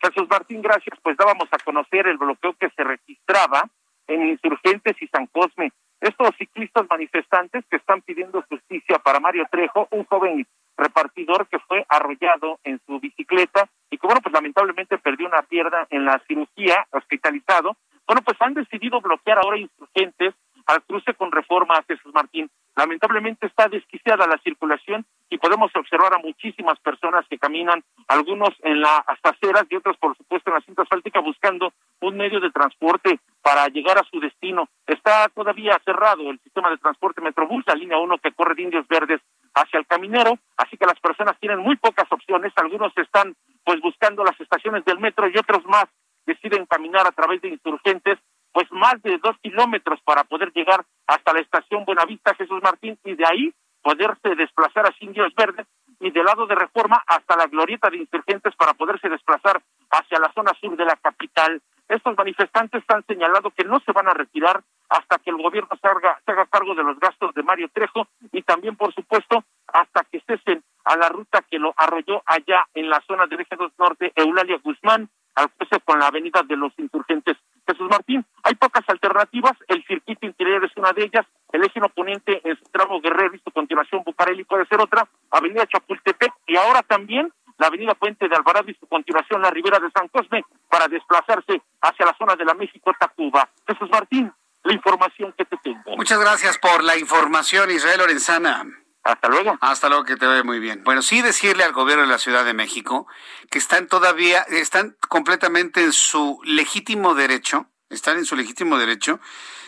Jesús Martín, gracias. Pues dábamos a conocer el bloqueo que se registraba en Insurgentes y San Cosme. Estos ciclistas manifestantes que están pidiendo justicia para Mario Trejo, un joven repartidor que fue arrollado en su bicicleta y que, bueno, pues lamentablemente perdió una pierna en la cirugía, hospitalizado. Bueno, pues han decidido bloquear ahora insurgentes al cruce con reforma a Jesús Martín. Lamentablemente está desquiciada la circulación y podemos observar a muchísimas personas que caminan, algunos en las aceras y otros, por supuesto, en la cinta asfáltica buscando un medio de transporte para llegar a su destino. Está todavía cerrado el sistema de transporte Metrobús, la línea 1 que corre de Indios Verdes hacia el Caminero, así que las personas tienen muy pocas opciones, algunos están pues buscando las estaciones del metro y otros más deciden caminar a través de insurgentes, pues más de dos kilómetros para poder llegar hasta la estación Buenavista Jesús Martín y de ahí poderse desplazar a Indios Verdes y del lado de Reforma hasta la glorieta de insurgentes para poderse desplazar hacia la zona sur de la capital. Estos manifestantes han señalado que no se van a retirar hasta que el gobierno se haga, cargo de los gastos de Mario Trejo y también, por supuesto, hasta que cesen a la ruta que lo arrolló allá en la zona del eje 2 norte, Eulalia Guzmán, al cruce con la avenida de los insurgentes. Jesús Martín, hay pocas alternativas, el circuito interior es una de ellas, el eje oponente es tramo Guerrero y su continuación Bucareli puede ser otra, avenida Chapultepec y ahora también la avenida Puente de Alvarado y su continuación la Ribera de San Cosme para desplazarse hacia la zona de la México-Tacuba. Jesús Martín, la información que te tengo. Muchas gracias por la información, Israel Lorenzana. Hasta luego. Hasta luego, que te vaya muy bien. Bueno, sí decirle al gobierno de la Ciudad de México que están todavía, están completamente en su legítimo derecho, están en su legítimo derecho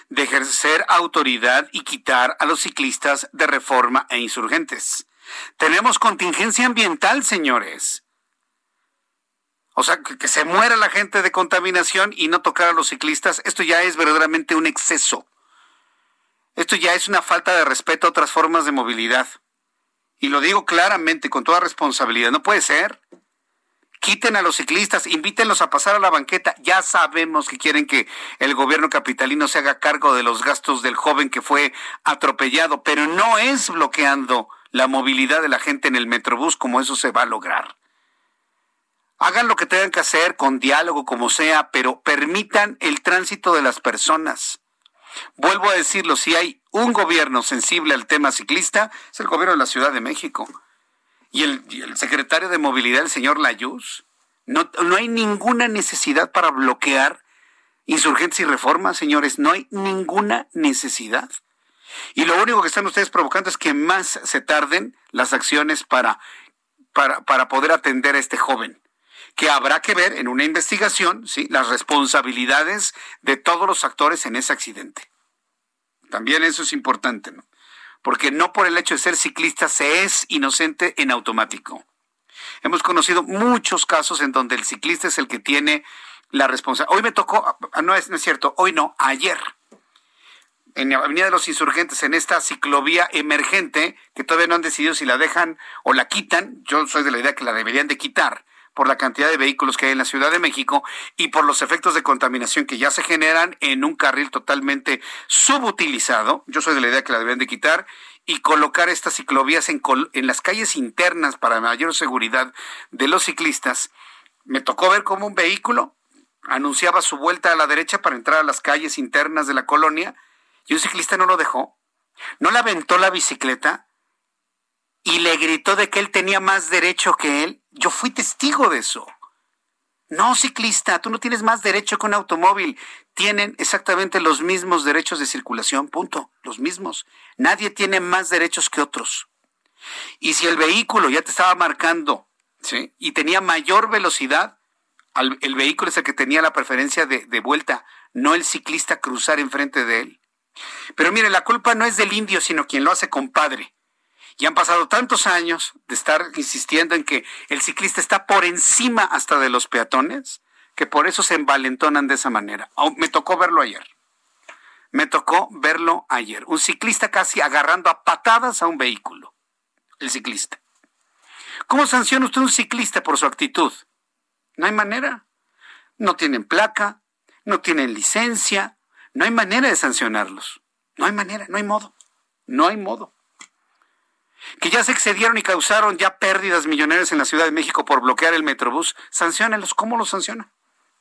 de ejercer autoridad y quitar a los ciclistas de reforma e insurgentes. Tenemos contingencia ambiental, señores. O sea, que, se muera la gente de contaminación y no tocar a los ciclistas, esto ya es verdaderamente un exceso. Esto ya es una falta de respeto a otras formas de movilidad. Y lo digo claramente, con toda responsabilidad. No puede ser. Quiten a los ciclistas, invítenlos a pasar a la banqueta. Ya sabemos que quieren que el gobierno capitalino se haga cargo de los gastos del joven que fue atropellado, pero no es bloqueando la movilidad de la gente en el Metrobús como eso se va a lograr. Hagan lo que tengan que hacer con diálogo, como sea, pero permitan el tránsito de las personas. Vuelvo a decirlo, si hay un gobierno sensible al tema ciclista, es el gobierno de la Ciudad de México. Y el, secretario de Movilidad, el señor Layuz, no, no hay ninguna necesidad para bloquear insurgentes y reformas, señores. No hay ninguna necesidad. Y lo único que están ustedes provocando es que más se tarden las acciones para, para, para poder atender a este joven que habrá que ver en una investigación ¿sí? las responsabilidades de todos los actores en ese accidente. También eso es importante, ¿no? Porque no por el hecho de ser ciclista se es inocente en automático. Hemos conocido muchos casos en donde el ciclista es el que tiene la responsabilidad. Hoy me tocó, ah, no es, no es cierto, hoy no, ayer en la Avenida de los Insurgentes, en esta ciclovía emergente, que todavía no han decidido si la dejan o la quitan. Yo soy de la idea que la deberían de quitar por la cantidad de vehículos que hay en la Ciudad de México y por los efectos de contaminación que ya se generan en un carril totalmente subutilizado. Yo soy de la idea que la deberían de quitar y colocar estas ciclovías en, en las calles internas para mayor seguridad de los ciclistas. Me tocó ver cómo un vehículo anunciaba su vuelta a la derecha para entrar a las calles internas de la colonia y un ciclista no lo dejó, no le aventó la bicicleta y le gritó de que él tenía más derecho que él. Yo fui testigo de eso. No, ciclista, tú no tienes más derecho que un automóvil. Tienen exactamente los mismos derechos de circulación, punto, los mismos. Nadie tiene más derechos que otros. Y si el vehículo ya te estaba marcando, ¿sí? Y tenía mayor velocidad, el vehículo es el que tenía la preferencia de, de vuelta, no el ciclista cruzar enfrente de él. Pero mire, la culpa no es del indio, sino quien lo hace compadre. Y han pasado tantos años de estar insistiendo en que el ciclista está por encima hasta de los peatones, que por eso se envalentonan de esa manera. Me tocó verlo ayer. Me tocó verlo ayer. Un ciclista casi agarrando a patadas a un vehículo. El ciclista. ¿Cómo sanciona usted a un ciclista por su actitud? No hay manera. No tienen placa, no tienen licencia, no hay manera de sancionarlos. No hay manera, no hay modo. No hay modo. Que ya se excedieron y causaron ya pérdidas millonarias en la Ciudad de México por bloquear el Metrobús, sancionenlos. ¿Cómo los sanciona?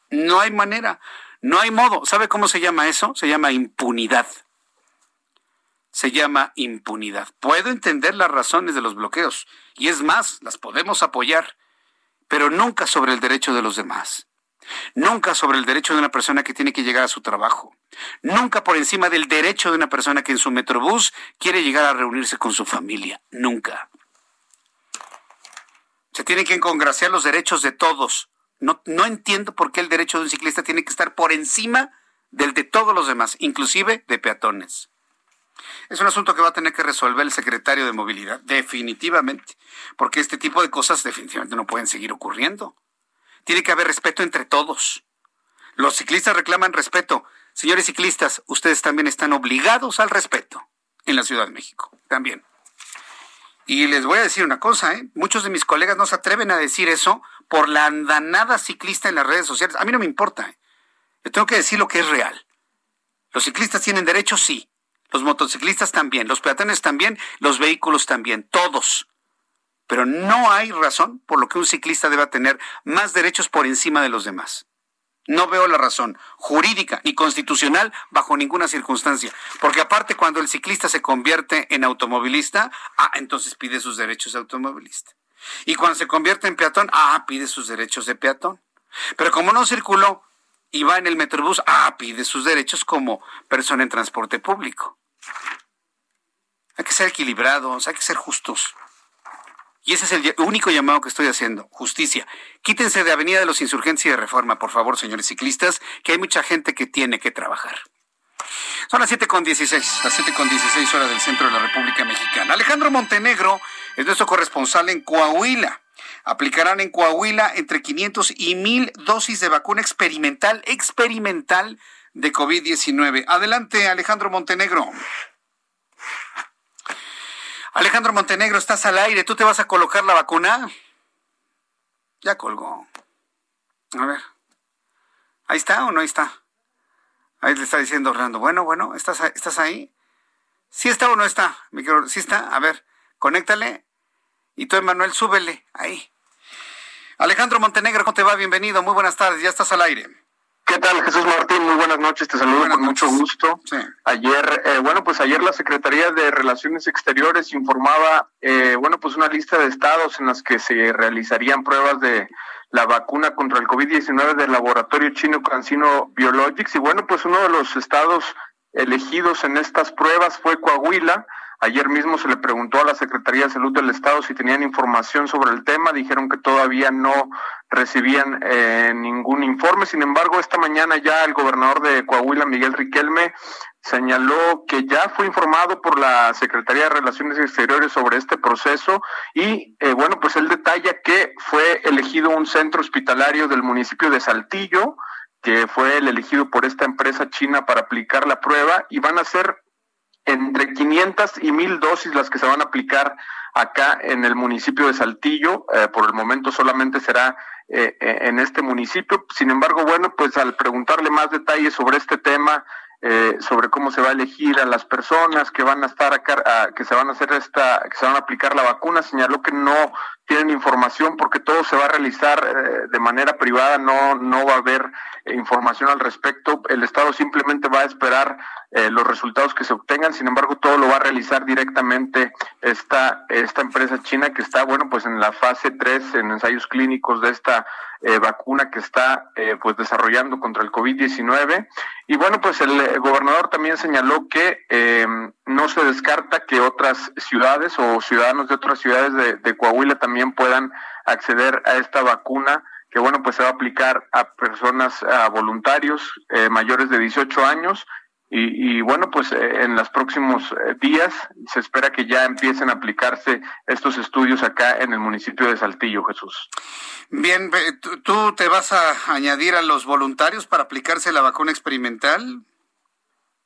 No hay manera, no hay modo. ¿Sabe cómo se llama eso? Se llama impunidad. Se llama impunidad. Puedo entender las razones de los bloqueos y es más, las podemos apoyar, pero nunca sobre el derecho de los demás. Nunca sobre el derecho de una persona que tiene que llegar a su trabajo. Nunca por encima del derecho de una persona que en su metrobús quiere llegar a reunirse con su familia. Nunca. Se tienen que congraciar los derechos de todos. No, no entiendo por qué el derecho de un ciclista tiene que estar por encima del de todos los demás, inclusive de peatones. Es un asunto que va a tener que resolver el secretario de Movilidad, definitivamente, porque este tipo de cosas definitivamente no pueden seguir ocurriendo. Tiene que haber respeto entre todos. Los ciclistas reclaman respeto. Señores ciclistas, ustedes también están obligados al respeto en la Ciudad de México. También. Y les voy a decir una cosa, ¿eh? muchos de mis colegas no se atreven a decir eso por la andanada ciclista en las redes sociales. A mí no me importa. ¿eh? Yo tengo que decir lo que es real. Los ciclistas tienen derechos, sí. Los motociclistas también. Los peatones también. Los vehículos también. Todos. Pero no hay razón por lo que un ciclista deba tener más derechos por encima de los demás. No veo la razón jurídica ni constitucional bajo ninguna circunstancia. Porque aparte cuando el ciclista se convierte en automovilista, ah, entonces pide sus derechos de automovilista. Y cuando se convierte en peatón, ah, pide sus derechos de peatón. Pero como no circuló y va en el metrobús, ah, pide sus derechos como persona en transporte público. Hay que ser equilibrados, hay que ser justos. Y ese es el único llamado que estoy haciendo. Justicia. Quítense de Avenida de los Insurgentes y de Reforma, por favor, señores ciclistas, que hay mucha gente que tiene que trabajar. Son las 7.16, las 7.16 horas del centro de la República Mexicana. Alejandro Montenegro es nuestro corresponsal en Coahuila. Aplicarán en Coahuila entre 500 y 1000 dosis de vacuna experimental, experimental de COVID-19. Adelante, Alejandro Montenegro. Alejandro Montenegro, estás al aire. ¿Tú te vas a colocar la vacuna? Ya colgó. A ver. ¿Ahí está o no ahí está? Ahí le está diciendo Orlando. Bueno, bueno, ¿estás, ¿estás ahí? ¿Sí está o no está? ¿Sí está? A ver, conéctale. Y tú, Emanuel, súbele. Ahí. Alejandro Montenegro, ¿cómo te va? Bienvenido, muy buenas tardes, ya estás al aire. ¿Qué tal, Jesús Martín? Muy buenas noches, te saludo con mucho gusto. Ayer, eh, bueno, pues ayer la Secretaría de Relaciones Exteriores informaba, eh, bueno, pues una lista de estados en las que se realizarían pruebas de la vacuna contra el COVID-19 del laboratorio chino Cancino Biologics. Y bueno, pues uno de los estados elegidos en estas pruebas fue Coahuila. Ayer mismo se le preguntó a la Secretaría de Salud del Estado si tenían información sobre el tema. Dijeron que todavía no recibían eh, ningún informe. Sin embargo, esta mañana ya el gobernador de Coahuila, Miguel Riquelme, señaló que ya fue informado por la Secretaría de Relaciones Exteriores sobre este proceso y eh, bueno, pues él detalla que fue elegido un centro hospitalario del municipio de Saltillo, que fue el elegido por esta empresa china para aplicar la prueba y van a ser entre 500 y 1000 dosis las que se van a aplicar acá en el municipio de Saltillo. Eh, por el momento solamente será eh, eh, en este municipio. Sin embargo, bueno, pues al preguntarle más detalles sobre este tema, sobre cómo se va a elegir a las personas que van a estar acá, que se van a hacer esta, que se van a aplicar la vacuna, señaló que no tienen información porque todo se va a realizar de manera privada, no, no va a haber información al respecto. El Estado simplemente va a esperar eh, los resultados que se obtengan. Sin embargo, todo lo va a realizar directamente esta, esta empresa china que está, bueno, pues en la fase 3, en ensayos clínicos de esta eh, vacuna que está eh, pues desarrollando contra el COVID-19. Y bueno, pues el gobernador también señaló que no se descarta que otras ciudades o ciudadanos de otras ciudades de, de Coahuila también puedan acceder a esta vacuna que bueno, pues se va a aplicar a personas, a voluntarios eh, mayores de 18 años y, bueno, pues eh, en los próximos eh, días se espera que ya empiecen a aplicarse estos estudios acá en el municipio de Saltillo, Jesús. Bien, ¿tú te vas a añadir a los voluntarios para aplicarse la vacuna experimental?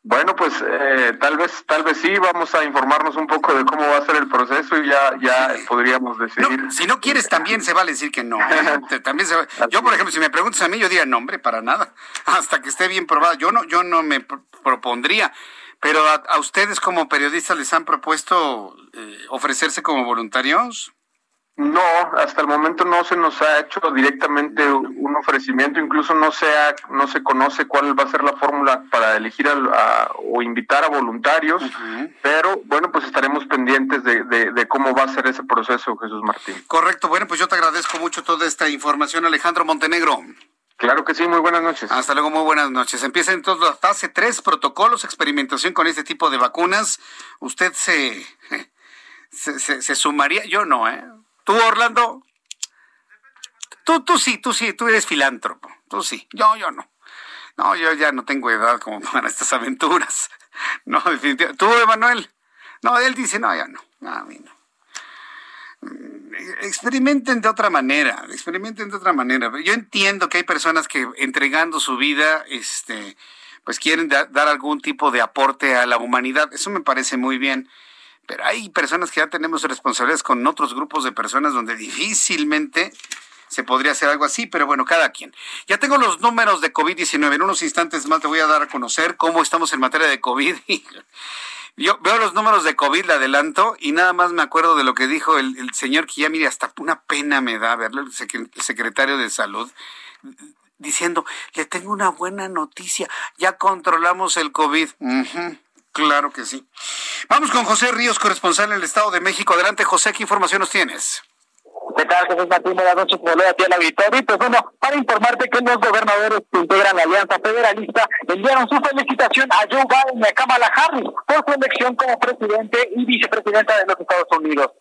Bueno, pues eh, tal vez, tal vez sí. Vamos a informarnos un poco de cómo va a ser el proceso y ya, ya podríamos decidir. si no quieres, también se vale decir que no. ¿eh? también Yo, por ejemplo, si me preguntas a mí, yo diría no, hombre, para nada. Hasta que esté bien probada. Yo no, yo no me propondría. Pero a, ustedes como periodistas les han propuesto eh, ofrecerse como voluntarios. No, hasta el momento no se nos ha hecho directamente un ofrecimiento, incluso no se no se conoce cuál va a ser la fórmula para elegir o invitar a voluntarios, pero bueno, pues estaremos pendientes de, de, cómo va a ser ese proceso, Jesús Martín. Correcto, bueno, pues yo te agradezco mucho toda esta información, Alejandro Montenegro. Claro que sí, muy buenas noches. Hasta luego, muy buenas noches. Empieza entonces la fase 3, protocolos, experimentación con este tipo de vacunas. Usted se, se, se, se sumaría, yo no, ¿eh? ¿Tú, Orlando? Tú, tú sí, tú sí, tú eres filántropo. Tú sí. Yo, yo no. No, yo ya no tengo edad como para estas aventuras. No, definitivamente. ¿Tú, Emanuel? No, él dice, no, ya no. A mí no. Mm, experimenten de otra manera, experimenten de otra manera. Yo entiendo que hay personas que entregando su vida, este, pues quieren dar algún tipo de aporte a la humanidad. Eso me parece muy bien pero hay personas que ya tenemos responsabilidades con otros grupos de personas donde difícilmente se podría hacer algo así, pero bueno, cada quien. Ya tengo los números de COVID-19. En unos instantes más te voy a dar a conocer cómo estamos en materia de COVID. Yo veo los números de COVID, le adelanto, y nada más me acuerdo de lo que dijo el, señor que ya, mire, hasta una pena me da verlo, el, secretario de Salud, diciendo, le tengo una buena noticia, ya controlamos el COVID. Claro que sí. Vamos con José Ríos, corresponsal en el Estado de México. Adelante, José, ¿qué información nos tienes? ¿Qué tal, Jesús Martín? Buenas noches, como a ti a la victoria. Pues bueno, para informarte que los gobernadores que integran la Alianza Federalista enviaron su felicitación a Joe Biden y a Kamala Harris por su elección como presidente y vicepresidenta de los Estados Unidos.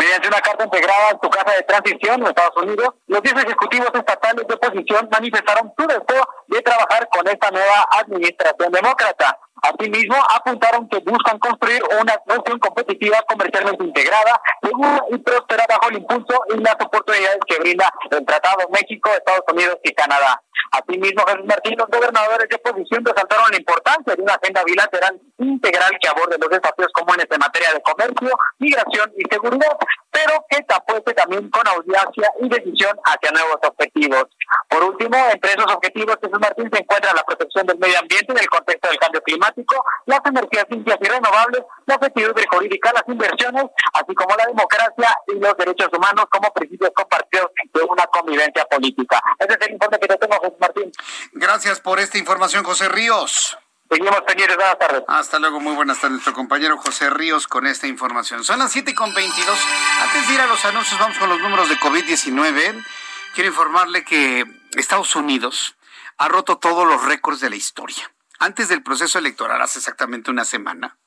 Mediante una carta integrada en su casa de transición en Estados Unidos, los 10 ejecutivos estatales de oposición manifestaron su deseo de trabajar con esta nueva administración demócrata. Asimismo, apuntaron que buscan construir una nación competitiva comercialmente integrada, segura y próspera bajo el impulso y las oportunidades que brinda el Tratado México, Estados Unidos y Canadá. Asimismo, Jesús Martín, los gobernadores de oposición resaltaron la importancia de una agenda bilateral integral que aborde los desafíos comunes en materia de comercio, migración y seguridad, pero que se apueste también con audiencia y decisión hacia nuevos objetivos. Por último, entre esos objetivos, Jesús Martín se encuentra la protección del medio ambiente en el contexto del cambio climático, las energías limpias y renovables, la certidumbre jurídica, las inversiones, así como la democracia y los derechos humanos como principios compartidos de una convivencia política. Ese es el informe que te tengo, José Martín. Gracias por esta información, José Ríos. Hasta luego, muy buenas tardes, nuestro compañero José Ríos con esta información. Son las 7 con 22. Antes de ir a los anuncios, vamos con los números de COVID-19. Quiero informarle que Estados Unidos ha roto todos los récords de la historia. Antes del proceso electoral, hace exactamente una semana,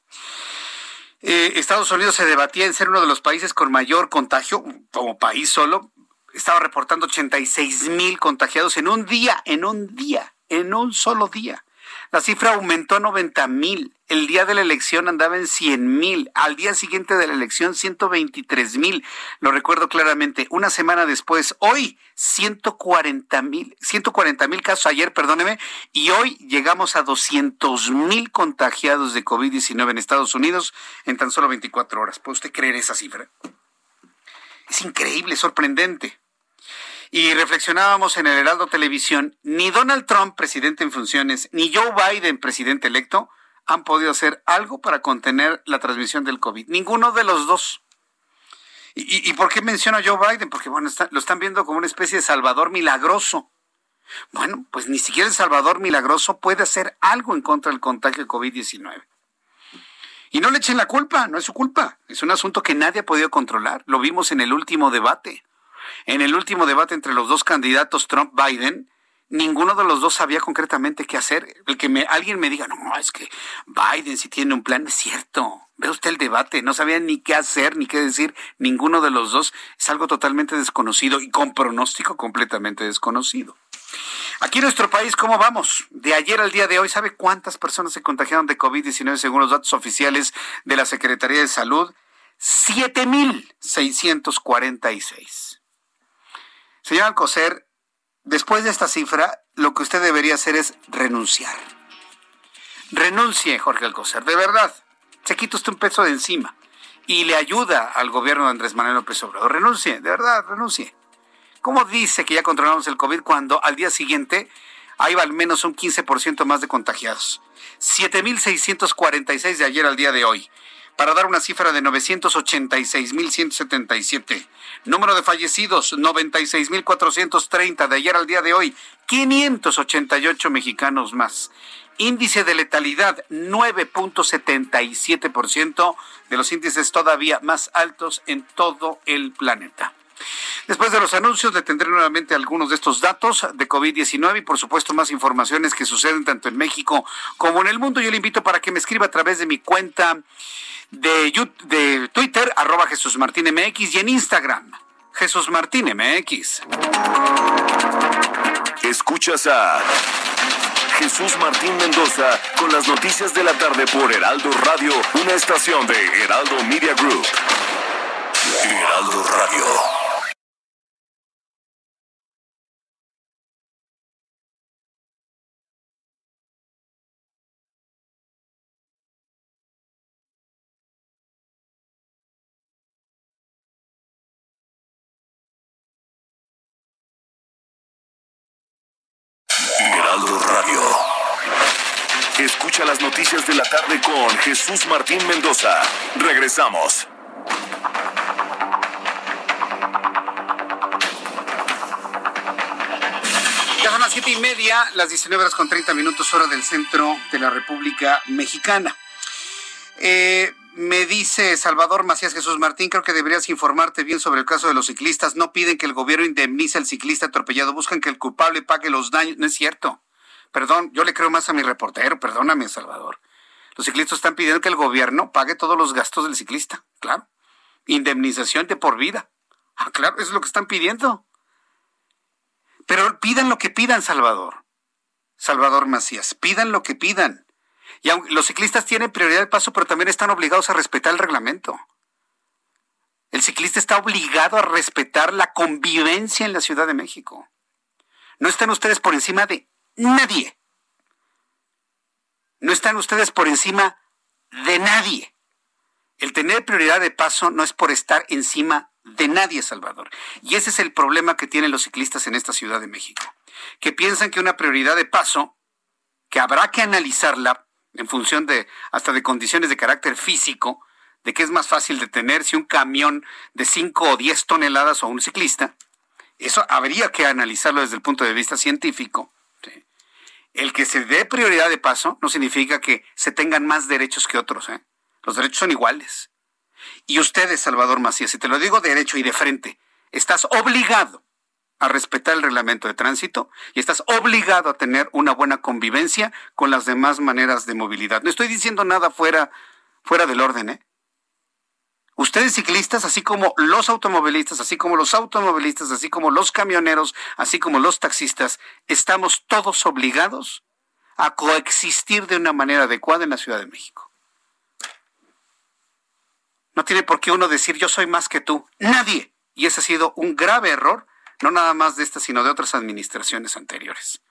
eh, Estados Unidos se debatía en ser uno de los países con mayor contagio, como país solo. Estaba reportando 86 mil contagiados en un día, en un día, en un solo día. La cifra aumentó a 90 mil. El día de la elección andaba en 100 mil. Al día siguiente de la elección, 123 mil. Lo recuerdo claramente. Una semana después, hoy, 140 mil, 140 mil casos ayer, perdóneme, y hoy llegamos a 200 mil contagiados de COVID-19 en Estados Unidos en tan solo 24 horas. ¿Puede usted creer esa cifra? Es increíble, sorprendente y reflexionábamos en el Heraldo Televisión, ni Donald Trump, presidente en funciones, ni Joe Biden, presidente electo, han podido hacer algo para contener la transmisión del COVID. Ninguno de los dos. ¿Y, por qué menciono a Joe Biden? Porque bueno, lo están viendo como una especie de salvador milagroso. Bueno, pues ni siquiera el salvador milagroso puede hacer algo en contra del contagio de COVID-19. Y no le echen la culpa, no es su culpa. Es un asunto que nadie ha podido controlar. Lo vimos en el último debate. En el último debate entre los dos candidatos Trump-Biden, ninguno de los dos sabía concretamente qué hacer. El que me, alguien me diga, no, es que Biden si tiene un plan, es cierto. Ve usted el debate, no sabían ni qué hacer ni qué decir. Ninguno de los dos es algo totalmente desconocido y con pronóstico completamente desconocido. Aquí en nuestro país, ¿cómo vamos? De ayer al día de hoy, ¿sabe cuántas personas se contagiaron de COVID-19 según los datos oficiales de la Secretaría de Salud? 7.646. Señor Alcocer, después de esta cifra, lo que usted debería hacer es renunciar. Renuncie, Jorge Alcocer, de verdad. Se quita usted un peso de encima y le ayuda al gobierno de Andrés Manuel López Obrador. Renuncie, de verdad, renuncie. ¿Cómo dice que ya controlamos el COVID cuando al día siguiente hay al menos un 15% más de contagiados? 7.646 de ayer al día de hoy para dar una cifra de 986.177. Número de fallecidos, 96.430 de ayer al día de hoy, 588 mexicanos más. Índice de letalidad, 9.77% de los índices todavía más altos en todo el planeta. Después de los anuncios, le tendré nuevamente algunos de estos datos de COVID-19 y, por supuesto, más informaciones que suceden tanto en México como en el mundo. Yo le invito para que me escriba a través de mi cuenta de, de Twitter, arroba Jesús Martín MX, y en Instagram, Jesús Martín MX. Escuchas a Jesús Martín Mendoza con las noticias de la tarde por Heraldo Radio, una estación de Heraldo Media Group. Heraldo Radio. Noticias de la tarde con Jesús Martín Mendoza. Regresamos. Ya son las siete y media, las 19 horas con 30 minutos hora del centro de la República Mexicana. Eh, me dice Salvador Macías Jesús Martín, creo que deberías informarte bien sobre el caso de los ciclistas. No piden que el gobierno indemnice al ciclista atropellado, buscan que el culpable pague los daños. No es cierto. Perdón, yo le creo más a mi reportero, perdóname, Salvador. Los ciclistas están pidiendo que el gobierno pague todos los gastos del ciclista, claro. Indemnización de por vida. Ah, claro, eso es lo que están pidiendo. Pero pidan lo que pidan, Salvador. Salvador Macías, pidan lo que pidan. Y los ciclistas tienen prioridad de paso, pero también están obligados a respetar el reglamento. El ciclista está obligado a respetar la convivencia en la Ciudad de México. No están ustedes por encima de nadie. No están ustedes por encima de nadie. El tener prioridad de paso no es por estar encima de nadie, Salvador. Y ese es el problema que tienen los ciclistas en esta Ciudad de México, que piensan que una prioridad de paso, que habrá que analizarla en función de hasta de condiciones de carácter físico, de que es más fácil detener si un camión de 5 o 10 toneladas o un ciclista, Eso habría que analizarlo desde el punto de vista científico. El que se dé prioridad de paso no significa que se tengan más derechos que otros. ¿eh? Los derechos son iguales. Y ustedes, Salvador Macías, si te lo digo de derecho y de frente, estás obligado a respetar el reglamento de tránsito y estás obligado a tener una buena convivencia con las demás maneras de movilidad. No estoy diciendo nada fuera, fuera del orden, ¿eh? Ustedes ciclistas, así como los automovilistas, así como los automovilistas, así como los camioneros, así como los taxistas, estamos todos obligados a coexistir de una manera adecuada en la Ciudad de México. No tiene por qué uno decir yo soy más que tú. Nadie. Y ese ha sido un grave error, no nada más de esta, sino de otras administraciones anteriores.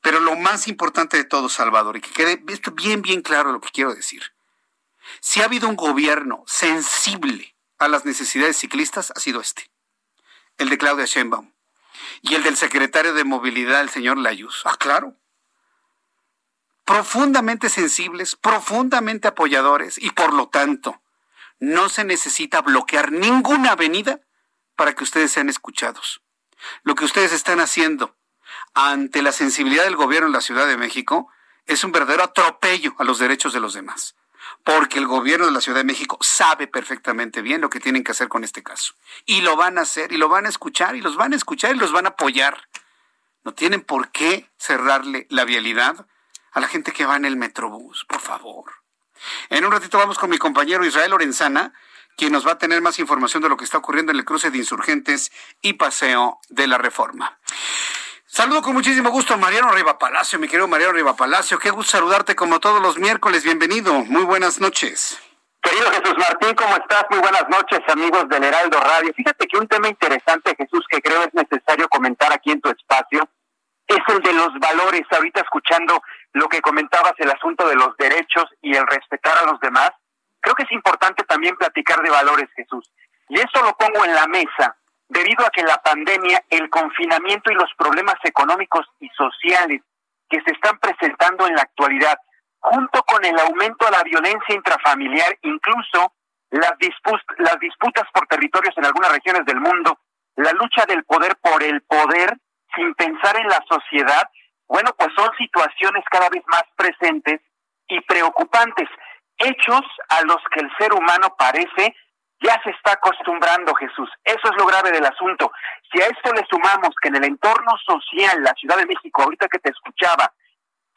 Pero lo más importante de todo, Salvador, y que quede bien, bien claro lo que quiero decir si ha habido un gobierno sensible a las necesidades ciclistas, ha sido este, el de Claudia Sheinbaum y el del secretario de Movilidad, el señor Layuz. Ah, claro. Profundamente sensibles, profundamente apoyadores y por lo tanto no se necesita bloquear ninguna avenida para que ustedes sean escuchados. Lo que ustedes están haciendo ante la sensibilidad del gobierno en la Ciudad de México es un verdadero atropello a los derechos de los demás porque el gobierno de la Ciudad de México sabe perfectamente bien lo que tienen que hacer con este caso. Y lo van a hacer, y lo van a escuchar, y los van a escuchar, y los van a apoyar. No tienen por qué cerrarle la vialidad a la gente que va en el Metrobús, por favor. En un ratito vamos con mi compañero Israel Lorenzana, quien nos va a tener más información de lo que está ocurriendo en el cruce de insurgentes y paseo de la reforma. Saludo con muchísimo gusto a Mariano Riva Palacio, mi querido Mariano Riva Palacio. Qué gusto saludarte como todos los miércoles. Bienvenido. Muy buenas noches. Querido Jesús Martín, ¿cómo estás? Muy buenas noches, amigos del Heraldo Radio. Fíjate que un tema interesante, Jesús, que creo es necesario comentar aquí en tu espacio, es el de los valores. Ahorita escuchando lo que comentabas, el asunto de los derechos y el respetar a los demás, creo que es importante también platicar de valores, Jesús. Y esto lo pongo en la mesa debido a que la pandemia, el confinamiento y los problemas económicos y sociales que se están presentando en la actualidad, junto con el aumento de la violencia intrafamiliar, incluso las, las disputas por territorios en algunas regiones del mundo, la lucha del poder por el poder sin pensar en la sociedad, bueno, pues son situaciones cada vez más presentes y preocupantes, hechos a los que el ser humano parece ya se está acostumbrando Jesús. Eso es lo grave del asunto. Si a esto le sumamos que en el entorno social, la Ciudad de México, ahorita que te escuchaba,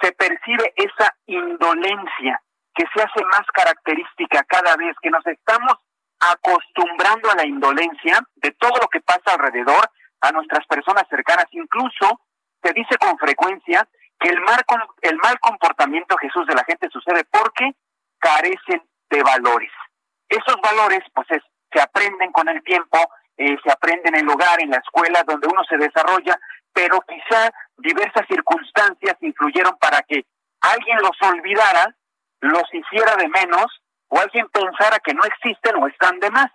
se percibe esa indolencia que se hace más característica cada vez que nos estamos acostumbrando a la indolencia de todo lo que pasa alrededor, a nuestras personas cercanas. Incluso se dice con frecuencia que el mal, el mal comportamiento Jesús de la gente sucede porque carecen de valores. Esos valores, pues, se aprenden con el tiempo, eh, se aprenden en el hogar, en la escuela, donde uno se desarrolla, pero quizá diversas circunstancias influyeron para que alguien los olvidara, los hiciera de menos, o alguien pensara que no existen o están de más.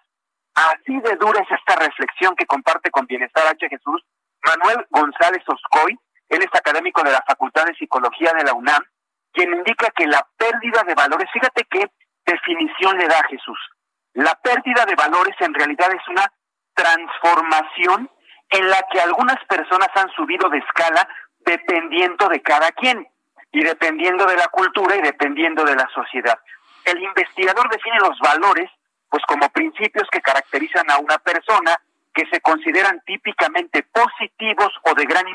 Así de dura es esta reflexión que comparte con Bienestar H. Jesús Manuel González Oscoy, él es académico de la Facultad de Psicología de la UNAM, quien indica que la pérdida de valores, fíjate que definición le da Jesús. La pérdida de valores en realidad es una transformación en la que algunas personas han subido de escala dependiendo de cada quien y dependiendo de la cultura y dependiendo de la sociedad. El investigador define los valores pues como principios que caracterizan a una persona que se consideran típicamente positivos o de gran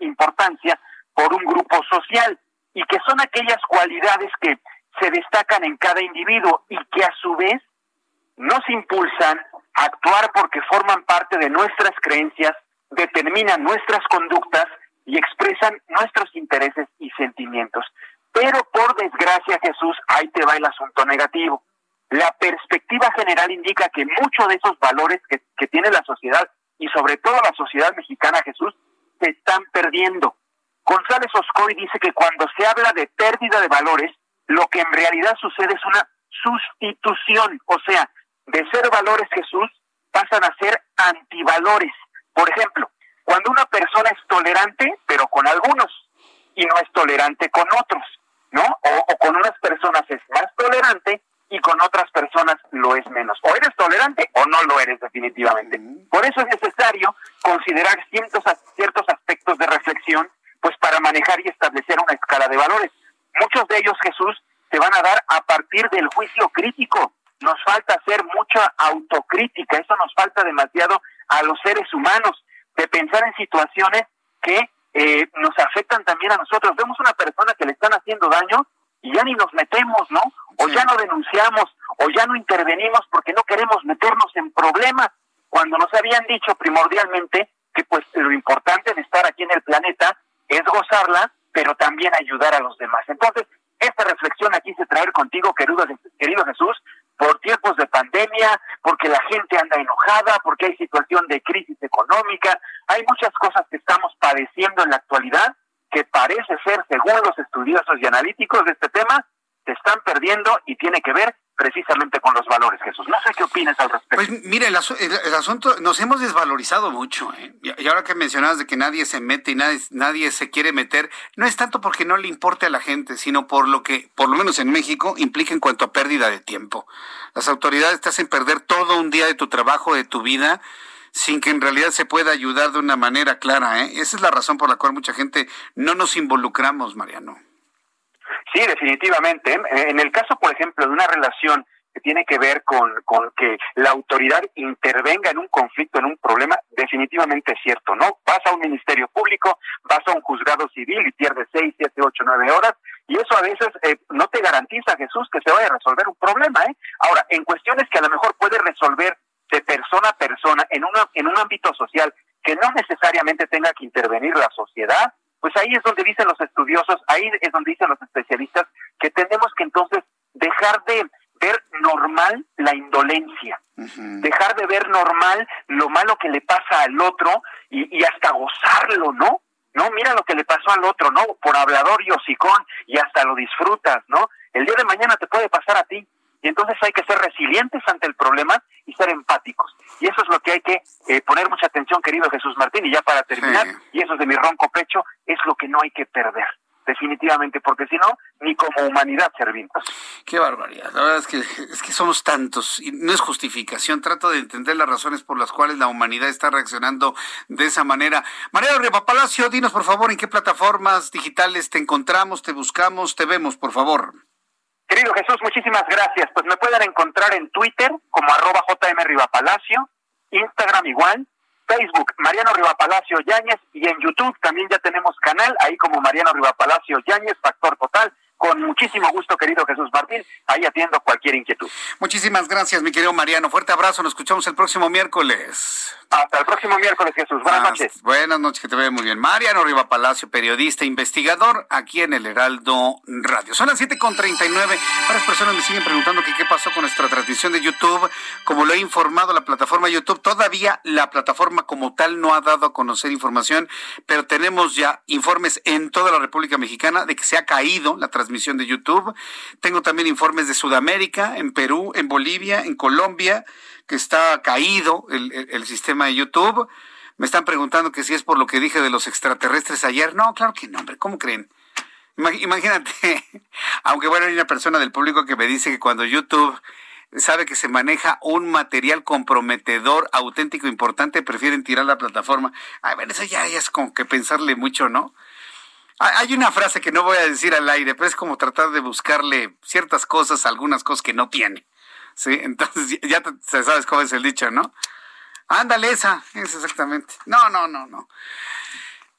importancia por un grupo social y que son aquellas cualidades que se destacan en cada individuo y que a su vez nos impulsan a actuar porque forman parte de nuestras creencias, determinan nuestras conductas y expresan nuestros intereses y sentimientos. Pero por desgracia, Jesús, ahí te va el asunto negativo. La perspectiva general indica que muchos de esos valores que, tiene la sociedad y sobre todo la sociedad mexicana, Jesús, se están perdiendo. González Oscoy dice que cuando se habla de pérdida de valores, lo que en realidad sucede es una sustitución, o sea, de ser valores Jesús pasan a ser antivalores. Por ejemplo, cuando una persona es tolerante, pero con algunos, y no es tolerante con otros, ¿no? O, con unas personas es más tolerante y con otras personas lo es menos. O eres tolerante o no lo eres definitivamente. Por eso es necesario considerar ciertos, ciertos aspectos de reflexión, pues para manejar y establecer una escala de valores. Muchos de ellos, Jesús, se van a dar a partir del juicio crítico. Nos falta hacer mucha autocrítica, eso nos falta demasiado a los seres humanos, de pensar en situaciones que eh, nos afectan también a nosotros. Vemos una persona que le están haciendo daño y ya ni nos metemos, ¿no? O ya no denunciamos, o ya no intervenimos porque no queremos meternos en problemas, cuando nos habían dicho primordialmente que pues lo importante de estar aquí en el planeta es gozarla, pero también ayudar a los demás. Entonces, esta reflexión aquí se traer contigo, querido, querido Jesús, por tiempos de pandemia, porque la gente anda enojada, porque hay situación de crisis económica, hay muchas cosas que estamos padeciendo en la actualidad que parece ser, según los estudiosos y analíticos de este tema, se están perdiendo y tiene que ver precisamente con los valores, Jesús. No sé qué opinas al respecto. Pues mire, el, asunto, nos hemos desvalorizado mucho. ¿eh? Y, ahora que mencionabas de que nadie se mete y nadie, nadie se quiere meter, no es tanto porque no le importe a la gente, sino por lo que, por lo menos en México, implica en cuanto a pérdida de tiempo. Las autoridades te hacen perder todo un día de tu trabajo, de tu vida, sin que en realidad se pueda ayudar de una manera clara. ¿eh? Esa es la razón por la cual mucha gente no nos involucramos, Mariano. Sí, definitivamente. En el caso, por ejemplo, de una relación que tiene que ver con, con que la autoridad intervenga en un conflicto, en un problema, definitivamente es cierto, ¿no? Vas a un ministerio público, vas a un juzgado civil y pierdes seis, siete, ocho, nueve horas, y eso a veces eh, no te garantiza, Jesús, que se vaya a resolver un problema, ¿eh? Ahora, en cuestiones que a lo mejor puede resolver de persona a persona en, una, en un ámbito social que no necesariamente tenga que intervenir la sociedad, pues ahí es donde dicen los estudiosos, ahí es donde dicen los especialistas que tenemos que entonces dejar de ver normal la indolencia, dejar de ver normal lo malo que le pasa al otro y, y hasta gozarlo, ¿no? No, mira lo que le pasó al otro, ¿no? Por hablador y hocicón y hasta lo disfrutas, ¿no? El día de mañana te puede pasar a ti. Y entonces hay que ser resilientes ante el problema y ser empáticos. Y eso es lo que hay que eh, poner mucha atención, querido Jesús Martín. Y ya para terminar, y eso es de mi ronco pecho, es lo que no hay que perder definitivamente, porque si no, ni como humanidad servimos. Qué barbaridad. La verdad es que, es que somos tantos y no es justificación. Trato de entender las razones por las cuales la humanidad está reaccionando de esa manera. María Riva Palacio, dinos por favor en qué plataformas digitales te encontramos, te buscamos, te vemos, por favor. Querido Jesús, muchísimas gracias. Pues me pueden encontrar en Twitter como arroba JM Rivapalacio, Instagram igual, Facebook Mariano Rivapalacio Yáñez y en YouTube también ya tenemos canal, ahí como Mariano Rivapalacio Yáñez, Factor Total. Con muchísimo gusto, querido Jesús Martín, ahí atiendo cualquier inquietud. Muchísimas gracias, mi querido Mariano. Fuerte abrazo, nos escuchamos el próximo miércoles. Hasta el próximo miércoles, Jesús. Buenas noches. Buenas noches, que te vea muy bien. Mariano Riva Palacio, periodista, investigador, aquí en el Heraldo Radio. Son las 7.39. Varias personas me siguen preguntando que qué pasó con nuestra transmisión de YouTube. Como lo he informado la plataforma YouTube, todavía la plataforma como tal no ha dado a conocer información, pero tenemos ya informes en toda la República Mexicana de que se ha caído la transmisión de YouTube. Tengo también informes de Sudamérica, en Perú, en Bolivia, en Colombia que está caído el, sistema de YouTube. Me están preguntando que si es por lo que dije de los extraterrestres ayer. No, claro que no, hombre, ¿cómo creen? Imagínate, aunque bueno, hay una persona del público que me dice que cuando YouTube sabe que se maneja un material comprometedor, auténtico, importante, prefieren tirar la plataforma. A ver, eso ya, ya es como que pensarle mucho, ¿no? Hay una frase que no voy a decir al aire, pero es como tratar de buscarle ciertas cosas, algunas cosas que no tiene. Sí, entonces ya sabes cómo es el dicho, ¿no? Ándale, esa, es exactamente. No, no, no, no.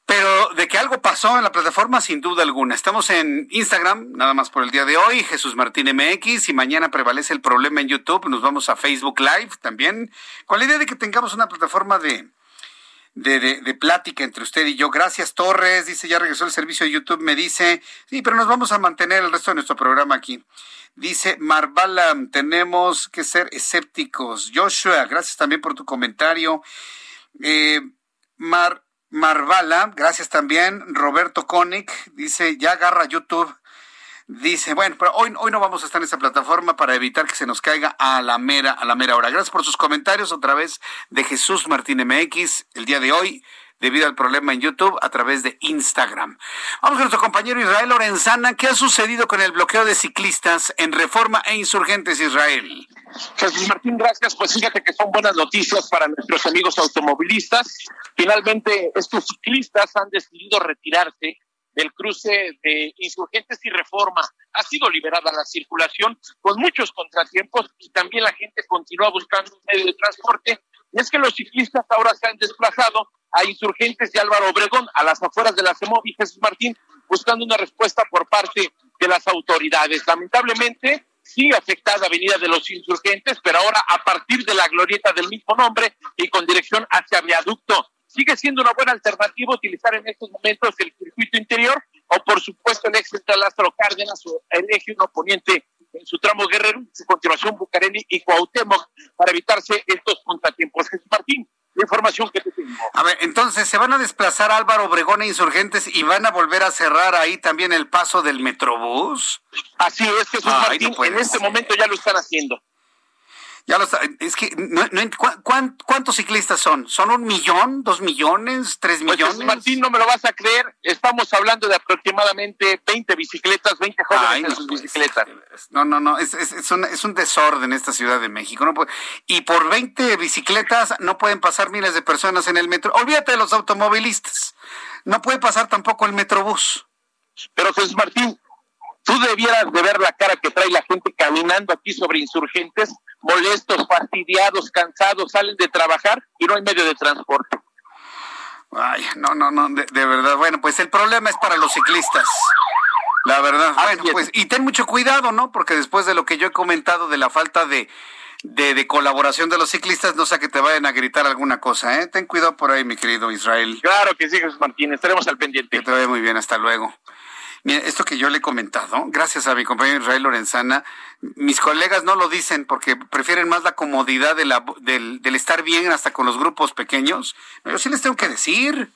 Pero de que algo pasó en la plataforma, sin duda alguna. Estamos en Instagram, nada más por el día de hoy, Jesús Martín MX, y mañana prevalece el problema en YouTube, nos vamos a Facebook Live también, con la idea de que tengamos una plataforma de, de, de, de, plática entre usted y yo. Gracias, Torres. Dice, ya regresó el servicio de YouTube. Me dice, sí, pero nos vamos a mantener el resto de nuestro programa aquí. Dice Marvala, tenemos que ser escépticos. Joshua, gracias también por tu comentario. Eh, Mar, gracias también. Roberto Koenig dice, ya agarra YouTube. Dice, bueno, pero hoy, hoy no vamos a estar en esa plataforma para evitar que se nos caiga a la mera, a la mera hora. Gracias por sus comentarios otra vez de Jesús Martín MX el día de hoy. debido al problema en YouTube a través de Instagram. Vamos con nuestro compañero Israel Lorenzana. ¿Qué ha sucedido con el bloqueo de ciclistas en Reforma e Insurgentes Israel? Jesús Martín, gracias. Pues fíjate que son buenas noticias para nuestros amigos automovilistas. Finalmente, estos ciclistas han decidido retirarse del cruce de insurgentes y reforma. Ha sido liberada la circulación con muchos contratiempos y también la gente continúa buscando un medio de transporte. Y es que los ciclistas ahora se han desplazado a insurgentes de Álvaro Obregón, a las afueras de la CEMOVI Jesús Martín, buscando una respuesta por parte de las autoridades. Lamentablemente, sigue afectada Avenida de los Insurgentes, pero ahora a partir de la glorieta del mismo nombre y con dirección hacia Viaducto sigue siendo una buena alternativa utilizar en estos momentos el circuito interior o por supuesto el ex central Lázaro Cárdenas o el eje 1 poniente en su tramo Guerrero, su continuación Bucareli y Cuauhtémoc para evitarse estos contratiempos. Jesús Martín, la información que te tengo. A ver, entonces se van a desplazar Álvaro Obregón e Insurgentes y van a volver a cerrar ahí también el paso del Metrobús. Así es, Jesús Martín, en este momento ya lo están haciendo. Ya lo es que no, ¿cuántos ciclistas son? ¿Son un millón, dos millones, tres pues, millones? Martín, no me lo vas a creer. Estamos hablando de aproximadamente 20 bicicletas, 20 jóvenes en sus pues, bicicletas. No, no, no, es, es, es, un, es un desorden esta Ciudad de México. No y por 20 bicicletas no pueden pasar miles de personas en el metro. Olvídate de los automovilistas. No puede pasar tampoco el metrobús. Pero Jesús Martín, Tú debieras de ver la cara que trae la gente caminando aquí sobre insurgentes, molestos, fastidiados, cansados, salen de trabajar y no hay medio de transporte. Ay, no, no, no, de, verdad. Bueno, pues el problema es para los ciclistas. La verdad. bueno, pues, y ten mucho cuidado, ¿no? Porque después de lo que yo he comentado de la falta de, de, colaboración de los ciclistas, no sea que te vayan a gritar alguna cosa, ¿eh? Ten cuidado por ahí, mi querido Israel. Claro que sí, Jesús Martín, estaremos al pendiente. Que te vaya muy bien, hasta luego. Mira, esto que yo le he comentado, gracias a mi compañero Israel Lorenzana, mis colegas no lo dicen porque prefieren más la comodidad de la, del, estar bien hasta con los grupos pequeños. Yo sí les tengo que decir.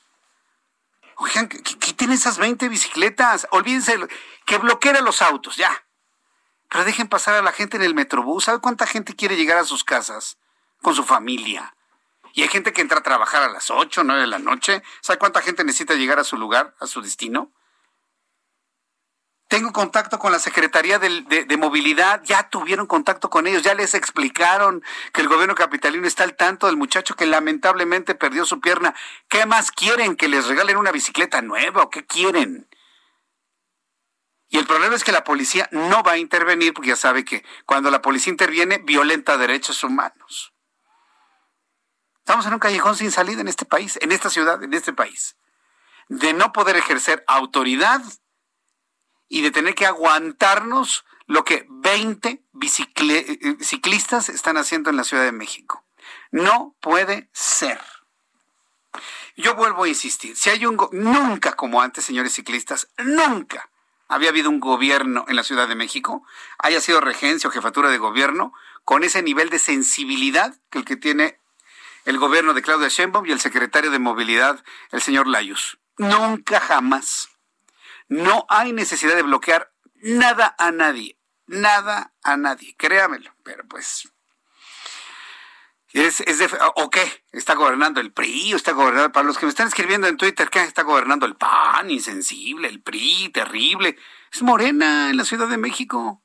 Oigan, ¿qué, tienen esas 20 bicicletas? Olvídense que bloqueen los autos, ya. Pero dejen pasar a la gente en el metrobús. ¿Sabe cuánta gente quiere llegar a sus casas con su familia? Y hay gente que entra a trabajar a las 8, 9 de la noche. ¿Sabe cuánta gente necesita llegar a su lugar, a su destino? Tengo contacto con la Secretaría de, Movilidad, ya tuvieron contacto con ellos, ya les explicaron que el gobierno capitalino está al tanto del muchacho que lamentablemente perdió su pierna. ¿Qué más quieren? ¿Que les regalen una bicicleta nueva o qué quieren? Y el problema es que la policía no va a intervenir porque ya sabe que cuando la policía interviene violenta derechos humanos. Estamos en un callejón sin salida en este país, en esta ciudad, en este país. De no poder ejercer autoridad y de tener que aguantarnos lo que 20 eh, ciclistas están haciendo en la Ciudad de México. No puede ser. Yo vuelvo a insistir, si hay un nunca como antes, señores ciclistas, nunca había habido un gobierno en la Ciudad de México, haya sido regencia o jefatura de gobierno, con ese nivel de sensibilidad que el que tiene el gobierno de Claudia Sheinbaum y el secretario de Movilidad, el señor Layus. Nunca jamás. No hay necesidad de bloquear nada a nadie, nada a nadie, créamelo, pero pues... Es, de, ¿O qué? ¿Está gobernando el PRI? ¿O está gobernando? Para los que me están escribiendo en Twitter, ¿qué está gobernando el PAN? Insensible, el PRI, terrible. Es Morena en la Ciudad de México.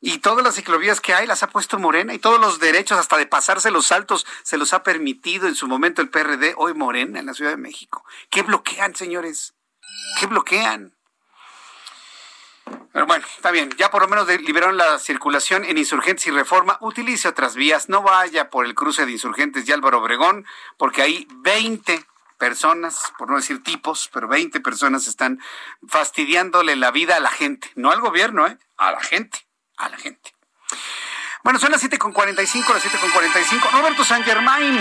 Y todas las ciclovías que hay las ha puesto Morena y todos los derechos, hasta de pasarse los saltos, se los ha permitido en su momento el PRD, hoy Morena en la Ciudad de México. ¿Qué bloquean, señores? ¿Qué bloquean? Pero bueno, está bien. Ya por lo menos liberaron la circulación en Insurgentes y Reforma. Utilice otras vías. No vaya por el cruce de Insurgentes y Álvaro Obregón, porque hay 20 personas, por no decir tipos, pero 20 personas están fastidiándole la vida a la gente. No al gobierno, ¿eh? A la gente. A la gente. Bueno, son las 7.45, las 7.45. Roberto San Germain,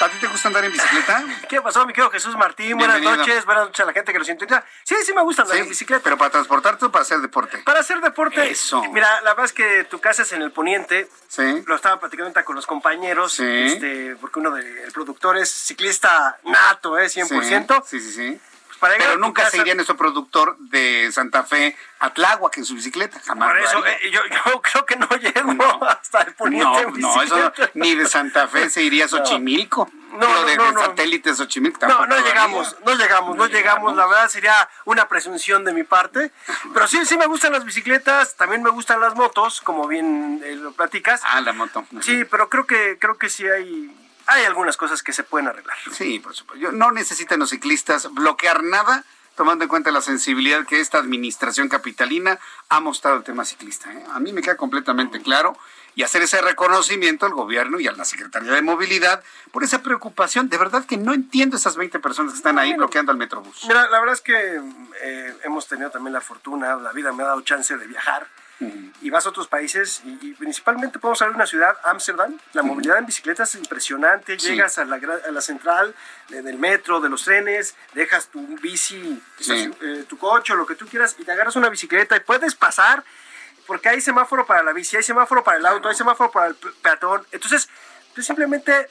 ¿a ti te gusta andar en bicicleta? ¿Qué pasó, mi querido Jesús Martín? Buenas noches, buenas noches a la gente que nos sintoniza. Sí, sí me gusta andar en bicicleta. ¿Pero para transportarte o para hacer deporte? Para hacer deporte. Eso. Mira, la verdad es que tu casa es en el poniente. Sí. Lo estaba platicando con los compañeros. Sí. Este, porque uno de el productor es ciclista nato, ¿eh? 100%. Sí, sí, sí. Pero nunca se iría nuestro productor de Santa Fe a Tláhuac en su bicicleta, jamás. Por eso, eh, yo, yo, creo que no llego hasta el poniente. No, no, eso ni de Santa Fe se iría a Xochimilco. no, de, no, satélites Xochimilco. No, no llegamos, no llegamos, no, llegamos. La verdad sería una presunción de mi parte. Pero sí, sí me gustan las bicicletas, también me gustan las motos, como bien eh, lo platicas. Ah, la moto. Sí, pero creo que creo que sí hay hay algunas cosas que se pueden arreglar. Sí, por supuesto. No necesitan los ciclistas bloquear nada tomando en cuenta la sensibilidad que esta administración capitalina ha mostrado el tema ciclista. ¿eh? A mí me queda completamente claro y hacer ese reconocimiento al gobierno y a la Secretaría de Movilidad por esa preocupación. De verdad que no entiendo esas 20 personas que están ahí bloqueando el Metrobús. Mira, la verdad es que eh, hemos tenido también la fortuna, la vida me ha dado chance de viajar y vas a otros países y, principalmente podemos hablar de una ciudad, Ámsterdam, la movilidad en bicicletas es impresionante, llegas a la, a la central del metro, de los trenes, dejas tu bici, eh, tu coche, lo que tú quieras y te agarras una bicicleta y puedes pasar porque hay semáforo para la bici, hay semáforo para el auto, hay semáforo para el peatón. Entonces, tú simplemente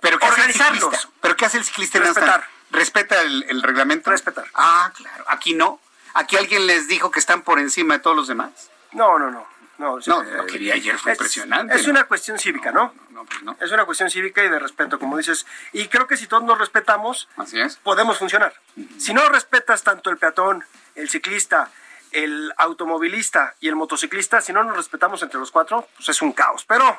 ¿Pero qué organizarlos. Hace ¿Pero qué hace el ciclista? Respetar. ¿Respeta el, el, reglamento? Respetar. Ah, claro. Aquí no. Aquí alguien les dijo que están por encima de todos los demás. No, no, no. No, no lo que vi ayer fue impresionante. Es una cuestión cívica, ¿no? No, pues no. Es una cuestión cívica y de respeto, como dices. Y creo que si todos nos respetamos, Así es. podemos funcionar. Si no respetas tanto el peatón, el ciclista, el automovilista y el motociclista, si no nos respetamos entre los cuatro, pues es un caos. Pero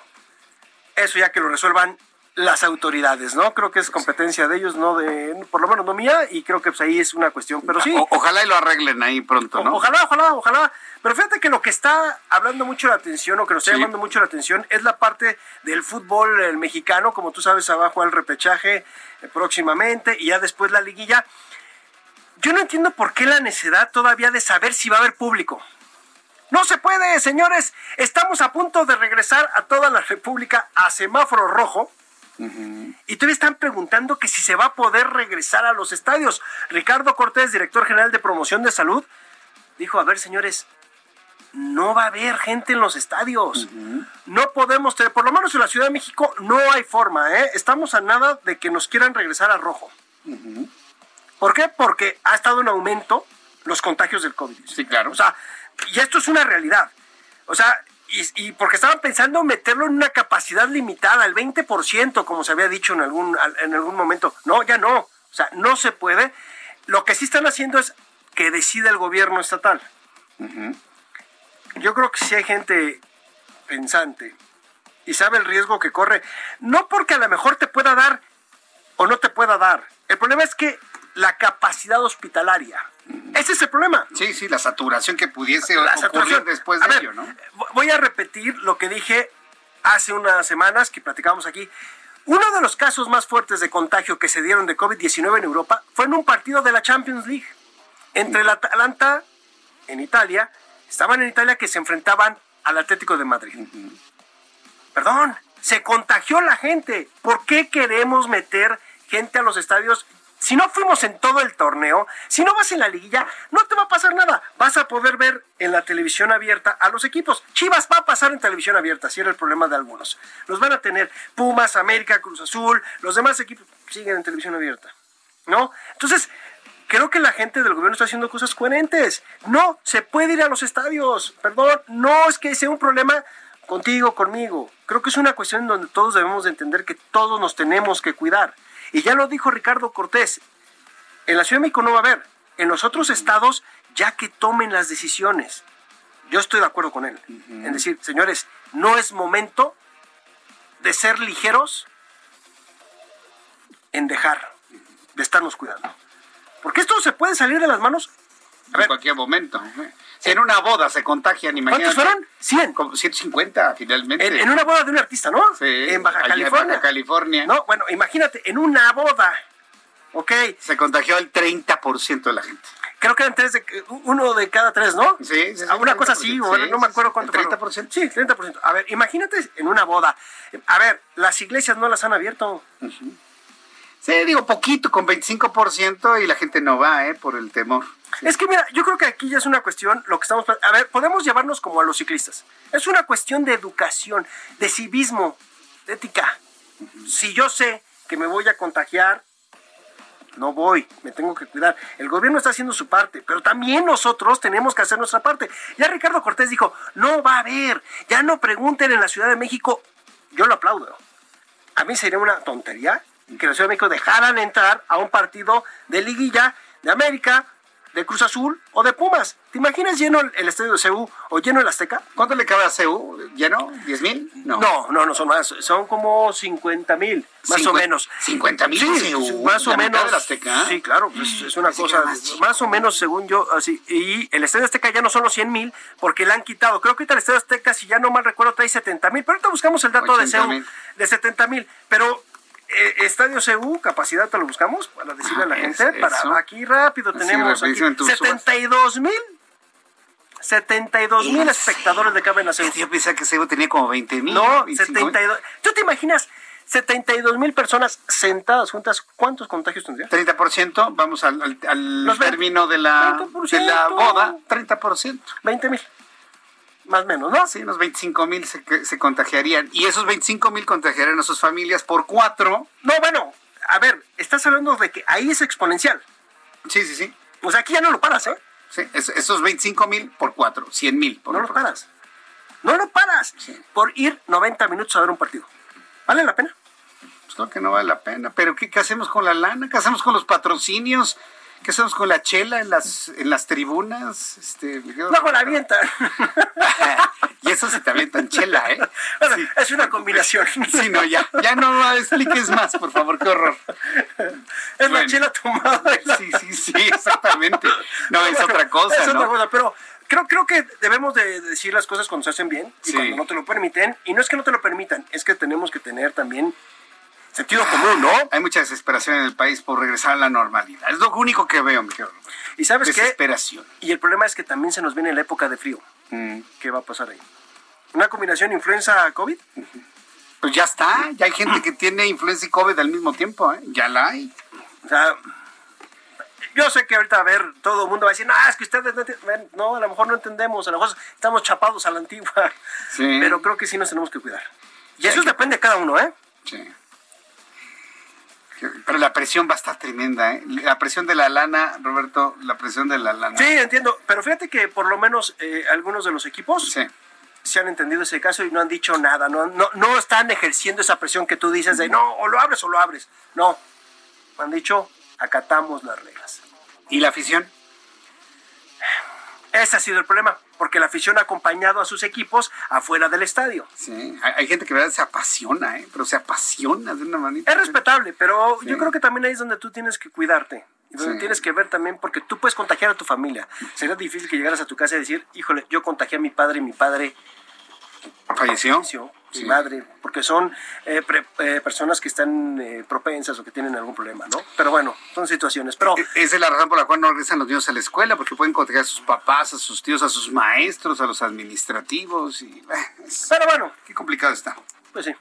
eso ya que lo resuelvan las autoridades, ¿no? Creo que es competencia de ellos, no de, por lo menos no mía, y creo que pues ahí es una cuestión, pero sí. ojalá y lo arreglen ahí pronto, ¿no? ojalá, ojalá, ojalá. Pero fíjate que lo que está hablando mucho la atención, o que nos está llamando mucho la atención, es la parte del fútbol el mexicano, como tú sabes, abajo al repechaje eh, próximamente, y ya después la liguilla. Yo no entiendo por qué la necedad todavía de saber si va a haber público. No se puede, señores. Estamos a punto de regresar a toda la República a semáforo rojo y todavía están preguntando que si se va a poder regresar a los estadios. Ricardo Cortés, director general de promoción de salud, dijo, a ver señores, no va a haber gente en los estadios. No podemos tener, por lo menos en la Ciudad de México no hay forma, ¿eh? Estamos a nada de que nos quieran regresar a rojo. ¿Por qué? Porque ha estado en aumento los contagios del COVID. Sí, claro. O sea, y esto es una realidad. O sea, y, porque estaban pensando meterlo en una capacidad limitada, el 20%, como se había dicho en algún, en algún momento. No, ya no. O sea, no se puede. Lo que sí están haciendo es que decida el gobierno estatal. Yo creo que si hay gente pensante y sabe el riesgo que corre, no porque a lo mejor te pueda dar o no te pueda dar. El problema es que la capacidad hospitalaria ese es el problema. Sí, sí, la saturación que pudiese la ocurrir después de ello, ¿no? Voy a repetir lo que dije hace unas semanas que platicábamos aquí. Uno de los casos más fuertes de contagio que se dieron de COVID-19 en Europa fue en un partido de la Champions League entre el Atalanta en Italia, estaban en Italia que se enfrentaban al Atlético de Madrid. Perdón, se contagió la gente. ¿Por qué queremos meter gente a los estadios si no fuimos en todo el torneo, si no vas en la liguilla, no te va a pasar nada. Vas a poder ver en la televisión abierta a los equipos. Chivas va a pasar en televisión abierta, si era el problema de algunos. Los van a tener Pumas, América, Cruz Azul, los demás equipos siguen en televisión abierta. ¿No? Entonces, creo que la gente del gobierno está haciendo cosas coherentes. No se puede ir a los estadios. Perdón, no es que sea un problema contigo, conmigo. Creo que es una cuestión donde todos debemos de entender que todos nos tenemos que cuidar. Y ya lo dijo Ricardo Cortés, en la Ciudad de México no va a haber, en los otros estados ya que tomen las decisiones. Yo estoy de acuerdo con él. En decir, señores, no es momento de ser ligeros en dejar de estarnos cuidando. Porque esto se puede salir de las manos en cualquier momento. Si en una boda se contagian, imagínate. ¿Cuántos fueron? 100. Como 150 finalmente. En, una boda de un artista, ¿no? Sí. En Baja California. En Baja California. No, bueno, imagínate, en una boda. ¿Ok? Se contagió el 30% de la gente. Creo que eran tres de, uno de cada tres, ¿no? Sí, sí, Una cosa así, no me acuerdo cuánto. 30%. Sí, 30%. A ver, imagínate en una boda. A ver, las iglesias no las han abierto. Sí, digo, poquito, con 25% y la gente no va, ¿eh? Por el temor. Es que mira, yo creo que aquí ya es una cuestión, lo que estamos... A ver, podemos llevarnos como a los ciclistas. Es una cuestión de educación, de civismo, de ética. Si yo sé que me voy a contagiar, no voy, me tengo que cuidar. El gobierno está haciendo su parte, pero también nosotros tenemos que hacer nuestra parte. Ya Ricardo Cortés dijo, no va a haber, ya no pregunten en la Ciudad de México. Yo lo aplaudo. A mí sería una tontería que la Ciudad de México dejaran entrar a un partido de liguilla de América, de Cruz Azul o de Pumas. ¿Te imaginas lleno el estadio de CEU o lleno el Azteca? ¿Cuánto le cabe a CEU? ¿Lleno? ¿10 mil? No. no. no, no, son más. Son como 50 mil, más o menos. ¿50 mil? Sí, más o menos. Azteca? Sí, claro, pues, es una cosa. Más, o menos, según yo, así. Y el estadio Azteca ya no son los 100 mil porque le han quitado. Creo que ahorita el estadio Azteca, si ya no mal recuerdo, trae 70 mil. Pero ahorita buscamos el dato de CEU de 70 mil. Pero eh, Estadio CU, capacidad, te lo buscamos para decirle a la ah, gente. para Aquí rápido tenemos aquí, 72 mil. 72 mil espectadores de caben a CU. Yo pensaba que CU tenía como 20 mil. No, 72. ¿Tú te imaginas 72 mil personas sentadas juntas? ¿Cuántos contagios tendría? 30%, vamos al, al, término de la, de la boda, 30%. 20 mil más o menos, ¿no? Sí, unos 25 mil se, se, contagiarían. Y esos 25 mil contagiarían a sus familias por cuatro. No, bueno, a ver, estás hablando de que ahí es exponencial. Sí, sí, sí. Pues aquí ya no lo paras, ¿eh? Sí, esos 25 mil por cuatro, 100 mil. No lo paras. No lo paras por ir 90 minutos a ver un partido. ¿Vale la pena? Pues no, que no vale la pena. Pero ¿qué, qué hacemos con la lana? ¿Qué hacemos con los patrocinios? ¿Qué hacemos con la chela en las, en las tribunas? Este, Luego la avientan. y eso se te avientan chela, ¿eh? Es una combinación. Sí, no, ya, ya no expliques más, por favor, qué horror. Es la chela tomada. Sí, sí, sí, exactamente. No, es otra cosa, Es otra cosa, pero creo, creo que debemos de decir las cosas cuando se hacen bien y cuando no te lo permiten. Y no es que no te lo permitan, es que tenemos que tener también sentido común, ¿no? Hay mucha desesperación en el país por regresar a la normalidad. Es lo único que veo, mi ¿Y sabes qué? Desesperación. Y el problema es que también se nos viene la época de frío. Mm. ¿Qué va a pasar ahí? ¿Una combinación influenza-COVID? Pues ya está. Ya hay gente que tiene influenza y COVID al mismo tiempo, ¿eh? Ya la hay. O sea, yo sé que ahorita, a ver, todo el mundo va a decir, ah, es que ustedes no, no, a lo mejor no entendemos, a lo mejor estamos chapados a la antigua. Sí. Pero creo que sí nos tenemos que cuidar. Y eso depende de cada uno, ¿eh? Sí. Pero la presión va a estar tremenda, ¿eh? La presión de la lana, Roberto, la presión de la lana. Sí, entiendo. Pero fíjate que por lo menos eh, algunos de los equipos se han entendido ese caso y no han dicho nada. No, no, no están ejerciendo esa presión que tú dices de no, o lo abres o lo abres. No. Han dicho, acatamos las reglas. ¿Y la afición? Ese ha sido el problema, porque la afición ha acompañado a sus equipos afuera del estadio. Sí, hay, gente que verdad se apasiona, ¿eh? pero se apasiona de una manera. Es respetable, pero yo creo que también ahí es donde tú tienes que cuidarte. Y donde tienes que ver también, porque tú puedes contagiar a tu familia. Sería difícil que llegaras a tu casa y decir, híjole, yo contagié a mi padre y mi padre falleció sí. madre, porque son eh, eh, personas que están eh, propensas o que tienen algún problema, ¿no? Pero bueno, son situaciones. Pero e-, esa es la razón por la cual no regresan los niños a la escuela, porque pueden contagiar a sus papás, a sus tíos, a sus maestros, a los administrativos y. Pero bueno, qué complicado está. Pues sí.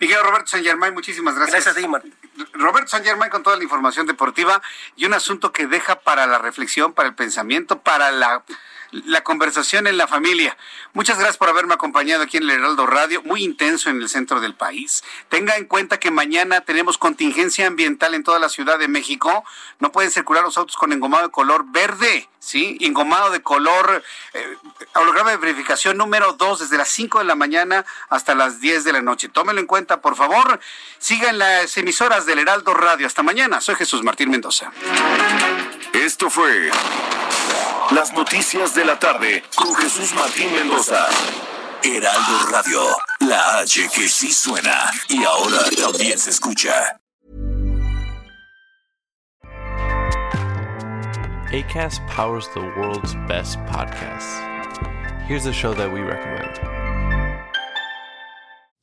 Miguel Roberto San Germán, muchísimas gracias. Gracias a ti, Roberto San Germán con toda la información deportiva y un asunto que deja para la reflexión, para el pensamiento, para la la conversación en la familia. Muchas gracias por haberme acompañado aquí en el Heraldo Radio, muy intenso en el centro del país. Tenga en cuenta que mañana tenemos contingencia ambiental en toda la Ciudad de México. No pueden circular los autos con engomado de color verde, ¿sí? Engomado de color, eh, holograma de verificación número 2 desde las 5 de la mañana hasta las 10 de la noche. Tómelo en cuenta, por favor. Sigan las emisoras del Heraldo Radio. Hasta mañana. Soy Jesús Martín Mendoza. Esto fue las noticias de la tarde con Jesús Martín Mendoza. Heraldo Radio, la H que sí suena y ahora también se escucha. ACAST powers the world's best podcasts. Here's a show that we recommend.